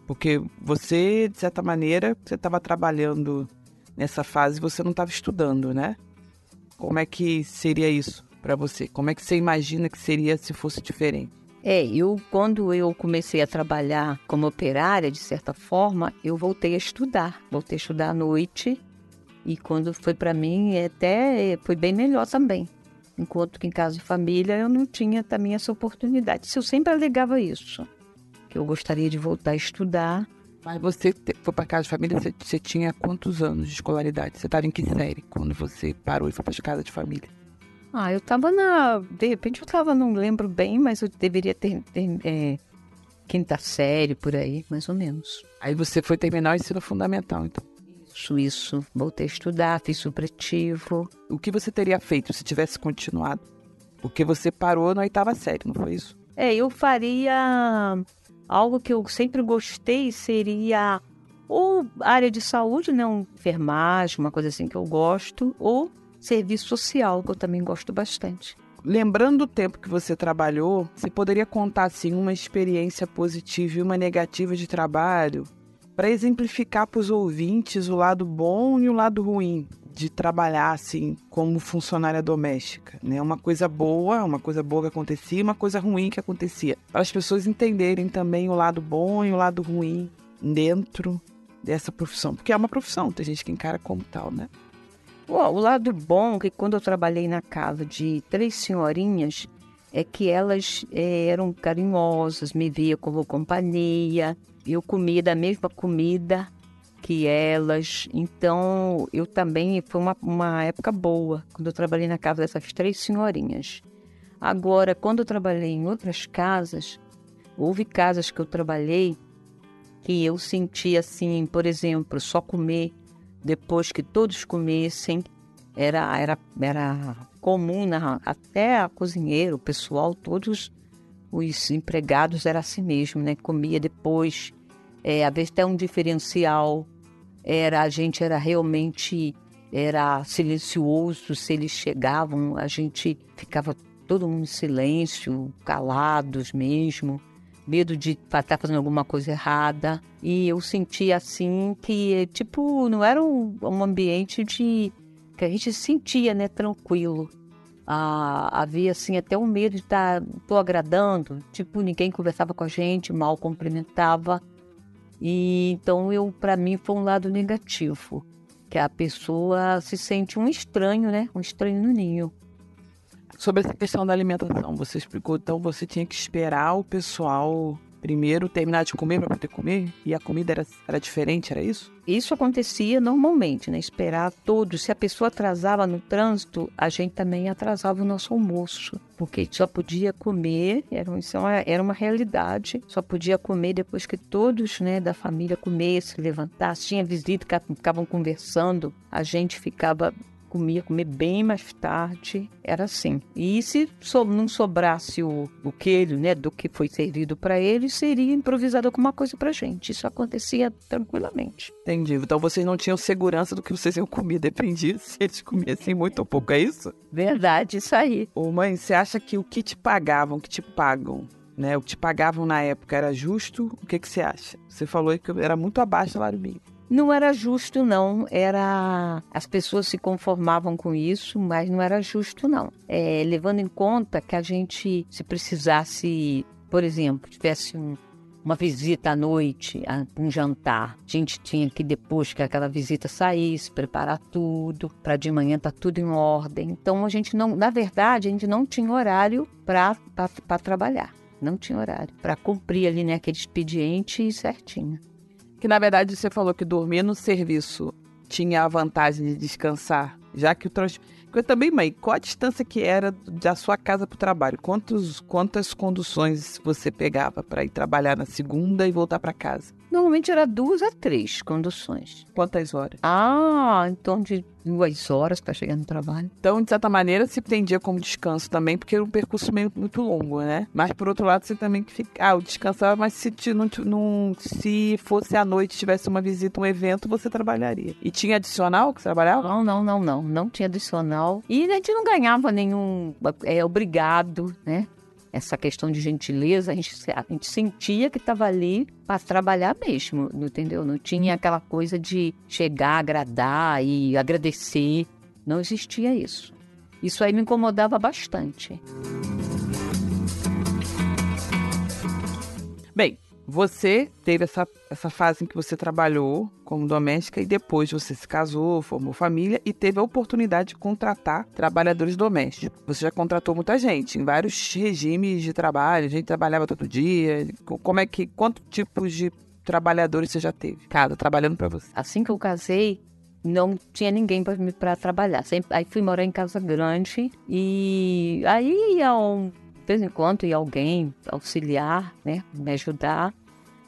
Porque você, de certa maneira, você estava trabalhando nessa fase você não estava estudando, né? Como é que seria isso para você? Como é que você imagina que seria se fosse diferente? É, eu quando eu comecei a trabalhar como operária, de certa forma, eu voltei a estudar. Voltei a estudar à noite e quando foi para mim até foi bem melhor também. Enquanto que em casa de família eu não tinha também essa oportunidade. Eu sempre alegava isso que eu gostaria de voltar a estudar. Mas você foi para casa de família, você, você, tinha quantos anos de escolaridade? Você estava em que série quando você parou e foi para casa de família? Ah, eu estava na. De repente eu estava, não lembro bem, mas eu deveria ter. ter é, quinta série, por aí, mais ou menos. Aí você foi terminar o ensino fundamental, então? Isso, isso. Voltei a estudar, fiz supletivo. O que você teria feito se tivesse continuado? Porque você parou na oitava série, não foi isso? É, eu faria Algo que eu sempre gostei seria ou área de saúde, né, um enfermagem, uma coisa assim que eu gosto, ou serviço social, que eu também gosto bastante. Lembrando do tempo que você trabalhou, você poderia contar assim uma experiência positiva e uma negativa de trabalho para exemplificar para os ouvintes o lado bom e o lado ruim de trabalhar assim como funcionária doméstica, né? Uma coisa boa, uma coisa boa que acontecia, uma coisa ruim que acontecia. Para as pessoas entenderem também o lado bom e o lado ruim dentro dessa profissão? Porque é uma profissão, tem gente que encara como tal, né? Bom, o lado bom é que quando eu trabalhei na casa de três senhorinhas, é que elas é, eram carinhosas, me via como companhia, eu comia da mesma comida que elas. Então, eu também, foi uma, uma época boa, quando eu trabalhei na casa dessas três senhorinhas. Agora, quando eu trabalhei em outras casas, houve casas que eu trabalhei que eu senti assim, por exemplo, só comer depois que todos comessem. Era, era, era comum, na, até a cozinheira, o pessoal, todos os empregados era assim mesmo, né? Comia depois. É, vezes até um diferencial era a gente era realmente era silencioso. Se eles chegavam, a gente ficava todo mundo em silêncio, calados mesmo medo de estar fazendo alguma coisa errada. E eu senti assim que, tipo, não era um, um ambiente de que a gente sentia, né, tranquilo. Ah, havia assim até um medo de estar tô agradando, tipo, ninguém conversava com a gente, mal cumprimentava. E então eu para mim foi um lado negativo, que a pessoa se sente um estranho, né? Um estranho no ninho. Sobre essa questão da alimentação, você explicou, então você tinha que esperar o pessoal primeiro terminar de comer para poder comer? E a comida era, era diferente, era isso? Isso acontecia normalmente, né? Esperar todos. Se a pessoa atrasava no trânsito, a gente também atrasava o nosso almoço. Porque só podia comer, era, isso é era uma realidade, só podia comer depois que todos né, da família comessem, levantassem. Tinha visita, ficavam conversando, a gente ficava comia comer bem mais tarde, era assim. E se so, não sobrasse o, o queijo, né, do que foi servido para eles, seria improvisado alguma coisa para gente. Isso acontecia tranquilamente. Entendi. Então vocês não tinham segurança do que vocês iam comer, dependia se eles comessem muito ou pouco, é isso? Verdade, isso aí. Ô mãe, você acha que o que te pagavam, que te pagam, né, o que te pagavam na época era justo? O que, que você acha? Você falou que era muito abaixo do salário mínimo. Não era justo, não. Era as pessoas se conformavam com isso, mas não era justo, não. É, levando em conta que a gente, se precisasse, por exemplo, tivesse um, uma visita à noite, um jantar, a gente tinha que depois que aquela visita saísse, preparar tudo para de manhã tá tudo em ordem. Então a gente não, na verdade, a gente não tinha horário para trabalhar. Não tinha horário para cumprir ali né, aquele expediente certinho. Que na verdade você falou que dormir no serviço tinha a vantagem de descansar, já que o transporte. Eu também, mãe, qual a distância que era da sua casa para o trabalho? Quantos, quantas conduções você pegava para ir trabalhar na segunda e voltar para casa? Normalmente era duas a três conduções. Quantas horas? Ah, em torno de duas horas para chegar no trabalho. Então, de certa maneira, se entendia como descanso também, porque era um percurso meio muito longo, né? Mas por outro lado, você também que fica. Ah, eu descansava, mas se, não, não, se fosse à noite, tivesse uma visita, um evento, você trabalharia. E tinha adicional que você trabalhava? Não, não, não, não. Não tinha adicional. E a gente não ganhava nenhum é, obrigado, né? essa questão de gentileza, a gente, a gente sentia que estava ali para trabalhar mesmo, entendeu? Não tinha aquela coisa de chegar, agradar e agradecer. Não existia isso. Isso aí me incomodava bastante. Bem, você teve essa, essa fase em que você trabalhou como doméstica e depois você se casou, formou família e teve a oportunidade de contratar trabalhadores domésticos. Você já contratou muita gente em vários regimes de trabalho, a gente trabalhava todo dia. Como é que quantos tipos de trabalhadores você já teve? Cada trabalhando para você. Assim que eu casei, não tinha ninguém para trabalhar. Sempre, aí fui morar em casa grande e aí ia um vez em quando ia alguém auxiliar, né, me ajudar.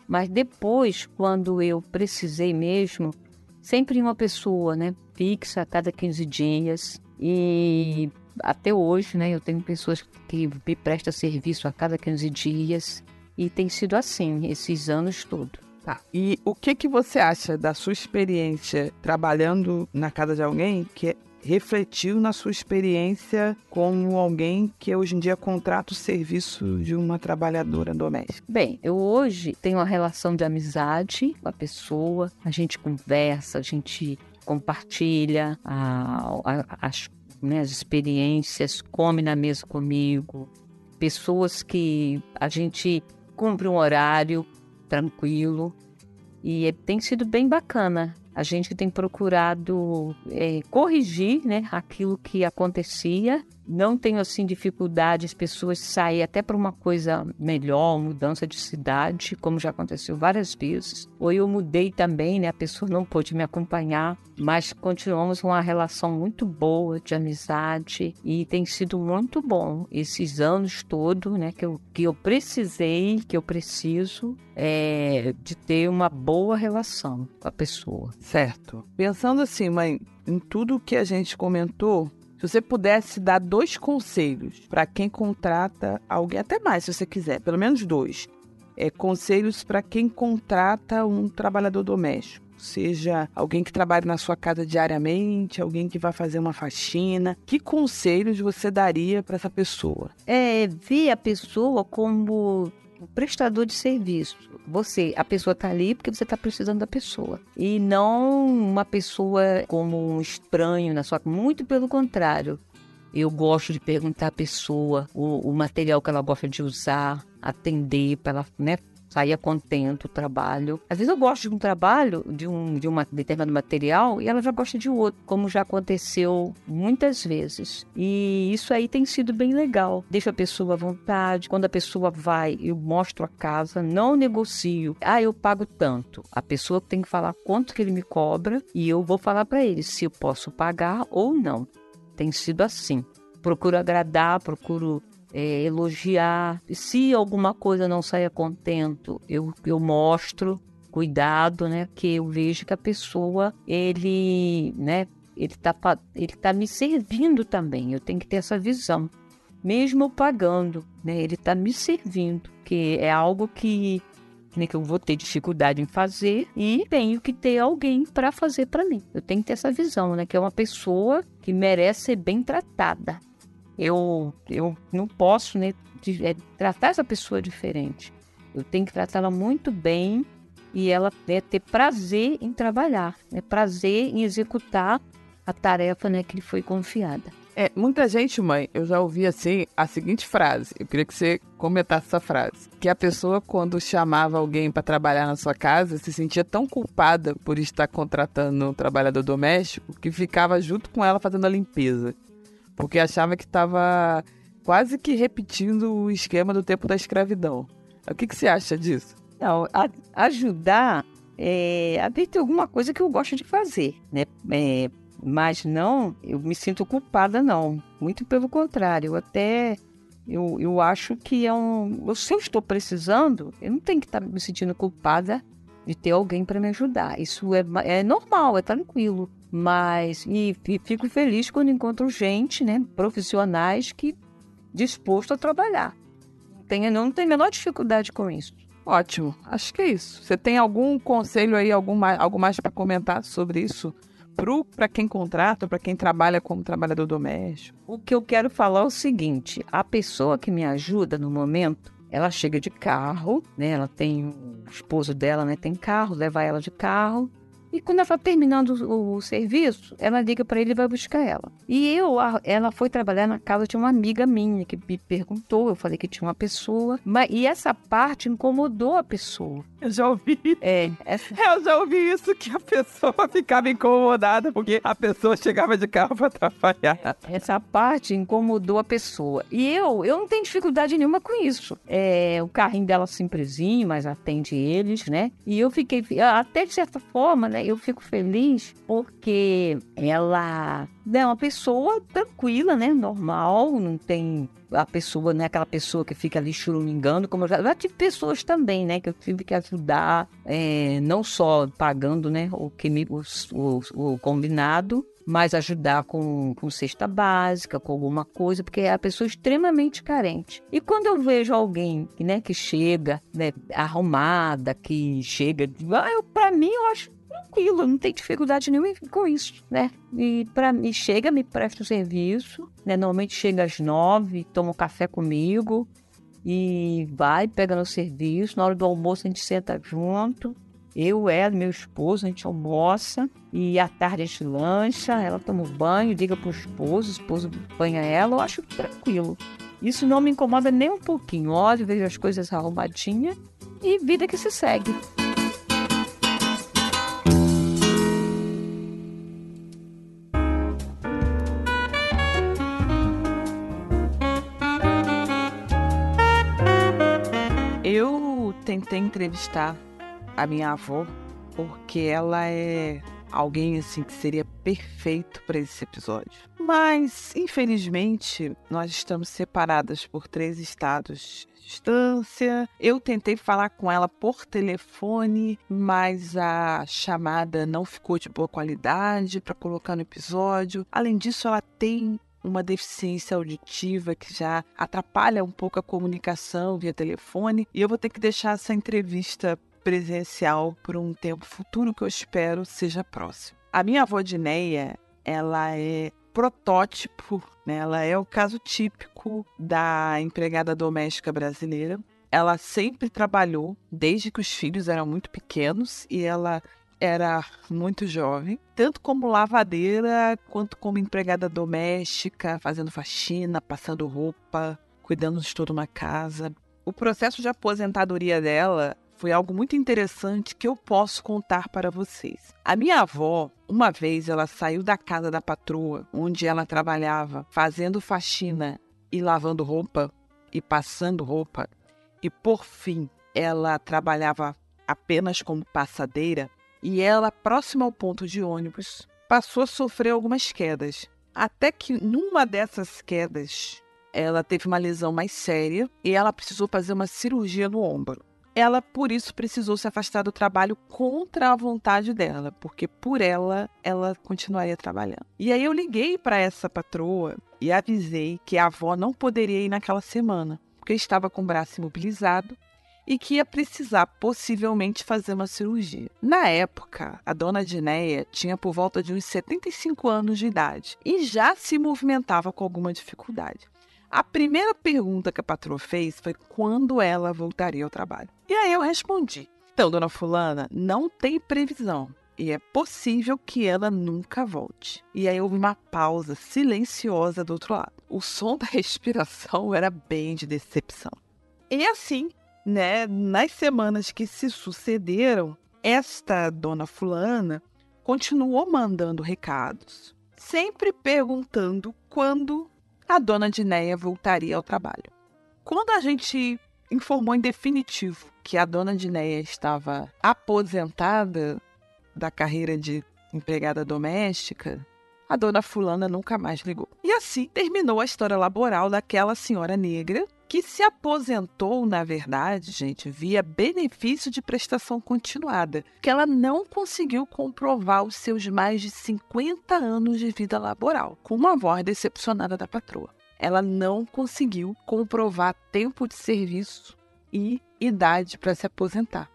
Mas depois, quando eu precisei mesmo, sempre uma pessoa, né, fixa a cada 15 dias. E até hoje, né, eu tenho pessoas que me prestam serviço a cada 15 dias. E tem sido assim esses anos todos. Tá. E o que que você acha da sua experiência trabalhando na casa de alguém que refletiu na sua experiência como alguém que hoje em dia contrata o serviço de uma trabalhadora doméstica? Bem, eu hoje tenho uma relação de amizade com a pessoa, a gente conversa, a gente compartilha a, a, as, né, as experiências, come na mesa comigo, pessoas que a gente cumpre um horário tranquilo. E é, tem sido bem bacana. A gente tem procurado é, corrigir né, aquilo que acontecia não tenho assim dificuldade as pessoas saírem até para uma coisa melhor, mudança de cidade, como já aconteceu várias vezes. Ou eu mudei também, né? A pessoa não pôde me acompanhar, mas continuamos uma relação muito boa de amizade e tem sido muito bom esses anos todos, né? Que eu, que eu precisei, que eu preciso é, de ter uma boa relação com a pessoa. Certo. Pensando assim, mãe, em tudo que a gente comentou, se você pudesse dar dois conselhos para quem contrata alguém, até mais se você quiser, pelo menos dois. É, conselhos para quem contrata um trabalhador doméstico, seja alguém que trabalhe na sua casa diariamente, alguém que vai fazer uma faxina. Que conselhos você daria para essa pessoa? É ver a pessoa como prestador de serviço. Você, a pessoa está ali porque você está precisando da pessoa. E não uma pessoa como um estranho na sua. Muito pelo contrário. Eu gosto de perguntar à pessoa o, o material que ela gosta de usar, atender para ela né, saía contente trabalho. Às vezes eu gosto de um trabalho, de um de uma determinado material, e ela já gosta de outro, como já aconteceu muitas vezes. E isso aí tem sido bem legal. Deixa a pessoa à vontade. Quando a pessoa vai, eu mostro a casa, não negocio. Ah, eu pago tanto. A pessoa tem que falar quanto que ele me cobra e eu vou falar para ele se eu posso pagar ou não. Tem sido assim. Procuro agradar, procuro é, elogiar. Se alguma coisa não saia contento, eu, eu mostro cuidado, né? Que eu vejo que a pessoa, ele, né? Ele tá, ele tá me servindo também. Eu tenho que ter essa visão. Mesmo pagando, né? Ele tá me servindo, que é algo que né, que eu vou ter dificuldade em fazer e tenho que ter alguém para fazer para mim. Eu tenho que ter essa visão, né? Que é uma pessoa que merece ser bem tratada eu, eu não posso né, de, é, tratar essa pessoa diferente. Eu tenho que tratá-la muito bem e ela né, ter prazer em trabalhar, né, prazer em executar a tarefa né, que lhe foi confiada. É, muita gente, mãe, eu já ouvi assim a seguinte frase. Eu queria que você comentasse essa frase. Que a pessoa, quando chamava alguém para trabalhar na sua casa, se sentia tão culpada por estar contratando um trabalhador doméstico que ficava junto com ela fazendo a limpeza porque achava que estava quase que repetindo o esquema do tempo da escravidão. O que, que você acha disso? Não, a, ajudar é, a ter alguma coisa que eu gosto de fazer, né? É, mas não, eu me sinto culpada, não. Muito pelo contrário, até eu, eu acho que é um. Se eu estou precisando, eu não tenho que estar me sentindo culpada de ter alguém para me ajudar. Isso é, é normal, é tranquilo. Mas, e, e fico feliz quando encontro gente, né, profissionais que disposto a trabalhar. Tenho, não tenho a menor dificuldade com isso. Ótimo, acho que é isso. Você tem algum conselho aí, algum algo mais para comentar sobre isso? Para quem contrata, para quem trabalha como trabalhador doméstico? O que eu quero falar é o seguinte: a pessoa que me ajuda no momento, ela chega de carro, né? Ela tem o esposo dela, né? Tem carro, leva ela de carro. E quando ela está terminando o, o, serviço, ela liga para ele e vai buscar ela. E eu, a, ela foi trabalhar na casa de uma amiga minha que me perguntou. Eu falei que tinha uma pessoa. Mas, e essa parte incomodou a pessoa. Eu já ouvi. É, essa... Eu já ouvi isso, que a pessoa ficava incomodada porque a pessoa chegava de carro para trabalhar. Essa parte incomodou a pessoa. E eu, eu não tenho dificuldade nenhuma com isso. É, o carrinho dela simplesinho, mas atende eles, né? E eu fiquei, até de certa forma, né? Eu fico feliz porque ela é uma pessoa tranquila, né? Normal, não tem a pessoa, né? Aquela pessoa que fica ali churumingando, como eu já, já tive pessoas também, né? Que eu tive que ajudar, é, não só pagando, né? O que me, o, o, o combinado, mas ajudar com, com cesta básica, com alguma coisa, porque é a pessoa extremamente carente. E quando eu vejo alguém né, que chega né, arrumada, que chega, para mim eu acho tranquilo, não tem dificuldade nenhuma com isso, né? E para mim chega, me presta o serviço, né? Normalmente chega às nove, toma um café comigo e vai pegando o serviço. Na hora do almoço a gente senta junto. Eu, ela, meu esposo, a gente almoça e à tarde a gente lancha, ela toma um banho, liga pro esposo, o esposo banha ela, eu acho tranquilo. Isso não me incomoda nem um pouquinho. Olho, vejo as coisas arrumadinhas e vida que se segue. Tentei entrevistar a minha avó porque ela é alguém assim que seria perfeito para esse episódio. Mas, infelizmente, nós estamos separadas por três estados de distância. Eu tentei falar com ela por telefone, mas a chamada não ficou de boa qualidade para colocar no episódio. Além disso, ela tem uma deficiência auditiva que já atrapalha um pouco a comunicação via telefone, e eu vou ter que deixar essa entrevista presencial por um tempo futuro que eu espero seja próximo. A minha avó Dineia, ela é protótipo, né? ela é o caso típico da empregada doméstica brasileira. Ela sempre trabalhou desde que os filhos eram muito pequenos e ela era muito jovem, tanto como lavadeira quanto como empregada doméstica, fazendo faxina, passando roupa, cuidando de toda uma casa. O processo de aposentadoria dela foi algo muito interessante que eu posso contar para vocês. A minha avó, uma vez, ela saiu da casa da patroa, onde ela trabalhava, fazendo faxina e lavando roupa e passando roupa, e por fim, ela trabalhava apenas como passadeira, e ela, próxima ao ponto de ônibus, passou a sofrer algumas quedas. Até que numa dessas quedas, ela teve uma lesão mais séria e ela precisou fazer uma cirurgia no ombro ela por isso precisou se afastar do trabalho contra a vontade dela, porque por ela ela continuaria trabalhando. E aí eu liguei para essa patroa e avisei que a avó não poderia ir naquela semana, porque estava com o braço imobilizado e que ia precisar possivelmente fazer uma cirurgia. Na época, a dona Dinéia tinha por volta de uns 75 anos de idade e já se movimentava com alguma dificuldade. A primeira pergunta que a patroa fez foi quando ela voltaria ao trabalho. E aí eu respondi: Então, dona Fulana, não tem previsão. E é possível que ela nunca volte. E aí houve uma pausa silenciosa do outro lado. O som da respiração era bem de decepção. E assim, né, nas semanas que se sucederam, esta dona Fulana continuou mandando recados, sempre perguntando quando a dona Dinéia voltaria ao trabalho. Quando a gente informou em definitivo que a dona Dinéia estava aposentada da carreira de empregada doméstica, a dona Fulana nunca mais ligou. E assim terminou a história laboral daquela senhora negra que se aposentou, na verdade, gente, via benefício de prestação continuada, que ela não conseguiu comprovar os seus mais de 50 anos de vida laboral, com uma voz decepcionada da patroa. Ela não conseguiu comprovar tempo de serviço e idade para se aposentar,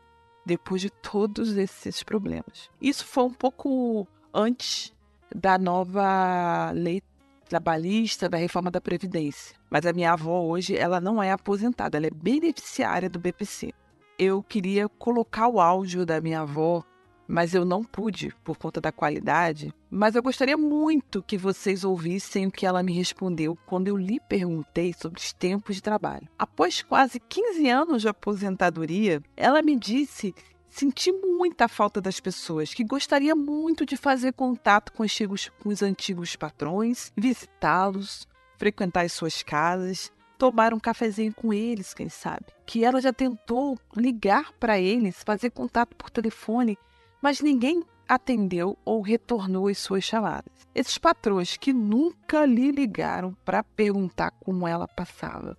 depois de todos esses problemas. Isso foi um pouco antes da nova lei trabalhista, da reforma da Previdência. Mas a minha avó hoje, ela não é aposentada, ela é beneficiária do BPC. Eu queria colocar o áudio da minha avó, mas eu não pude por conta da qualidade. Mas eu gostaria muito que vocês ouvissem o que ela me respondeu quando eu lhe perguntei sobre os tempos de trabalho. Após quase 15 anos de aposentadoria, ela me disse Senti muita falta das pessoas, que gostaria muito de fazer contato com os, com os antigos patrões, visitá-los, frequentar as suas casas, tomar um cafezinho com eles, quem sabe. Que ela já tentou ligar para eles, fazer contato por telefone, mas ninguém atendeu ou retornou as suas chamadas. Esses patrões que nunca lhe ligaram para perguntar como ela passava.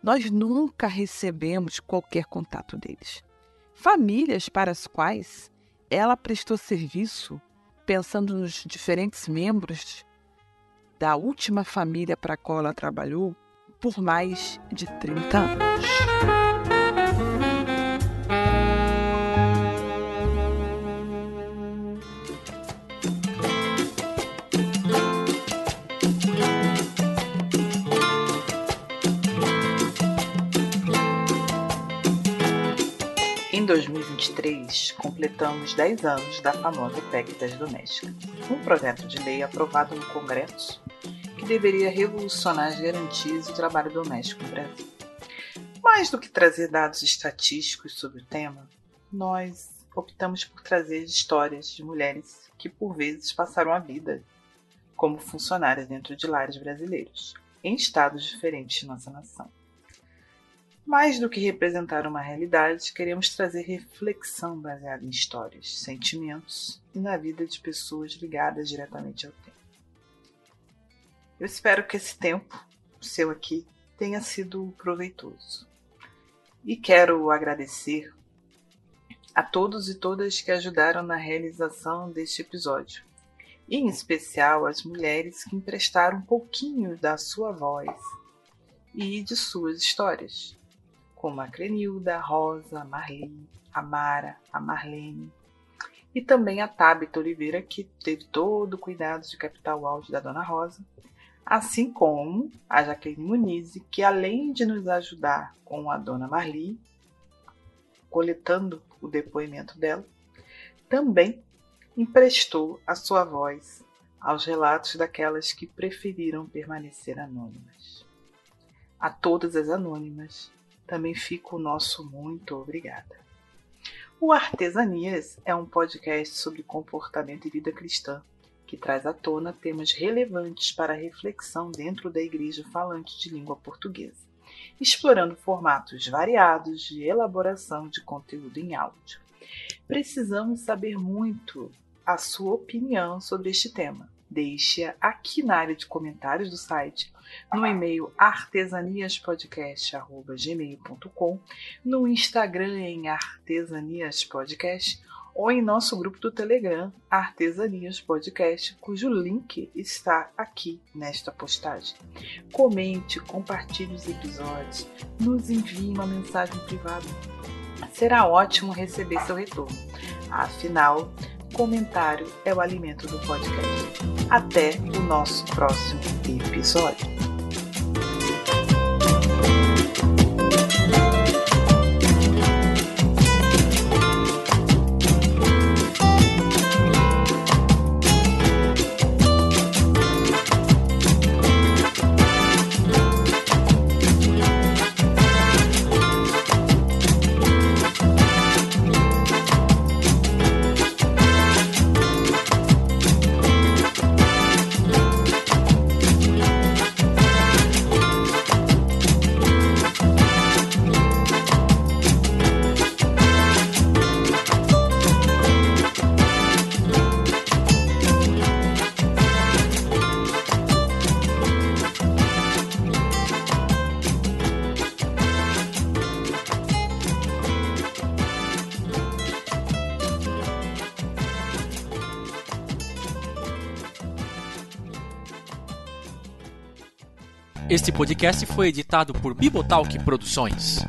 Nós nunca recebemos qualquer contato deles famílias para as quais ela prestou serviço, pensando nos diferentes membros da última família para a qual ela trabalhou por mais de 30 anos. 2023, completamos 10 anos da famosa PEC das domésticas, um projeto de lei aprovado no Congresso que deveria revolucionar as garantias do trabalho doméstico no Brasil. Mais do que trazer dados estatísticos sobre o tema, nós optamos por trazer histórias de mulheres que por vezes passaram a vida como funcionárias dentro de lares brasileiros, em estados diferentes de nossa nação. Mais do que representar uma realidade, queremos trazer reflexão baseada em histórias, sentimentos e na vida de pessoas ligadas diretamente ao tempo. Eu espero que esse tempo seu aqui tenha sido proveitoso. E quero agradecer a todos e todas que ajudaram na realização deste episódio, e em especial as mulheres que emprestaram um pouquinho da sua voz e de suas histórias como a Crenilda, a Rosa, a Marli, a Mara, a Marlene e também a Tabita Oliveira, que teve todo o cuidado de captar o áudio da Dona Rosa, assim como a Jaqueline Muniz, que além de nos ajudar com a Dona Marli, coletando o depoimento dela, também emprestou a sua voz aos relatos daquelas que preferiram permanecer anônimas. A todas as anônimas, também fica o nosso muito obrigada. O Artesanias é um podcast sobre comportamento e vida cristã que traz à tona temas relevantes para reflexão dentro da igreja falante de língua portuguesa, explorando formatos variados de elaboração de conteúdo em áudio. Precisamos saber muito a sua opinião sobre este tema. Deixe-a aqui na área de comentários do site no e-mail artesaniaspodcast.gmail.com, no Instagram em artesaniaspodcast ou em nosso grupo do Telegram Artesanias Podcast, cujo link está aqui nesta postagem. Comente, compartilhe os episódios, nos envie uma mensagem privada. Será ótimo receber seu retorno. Afinal, comentário é o alimento do podcast. Até o nosso próximo episódio. Este podcast foi editado por Bibotalk Produções.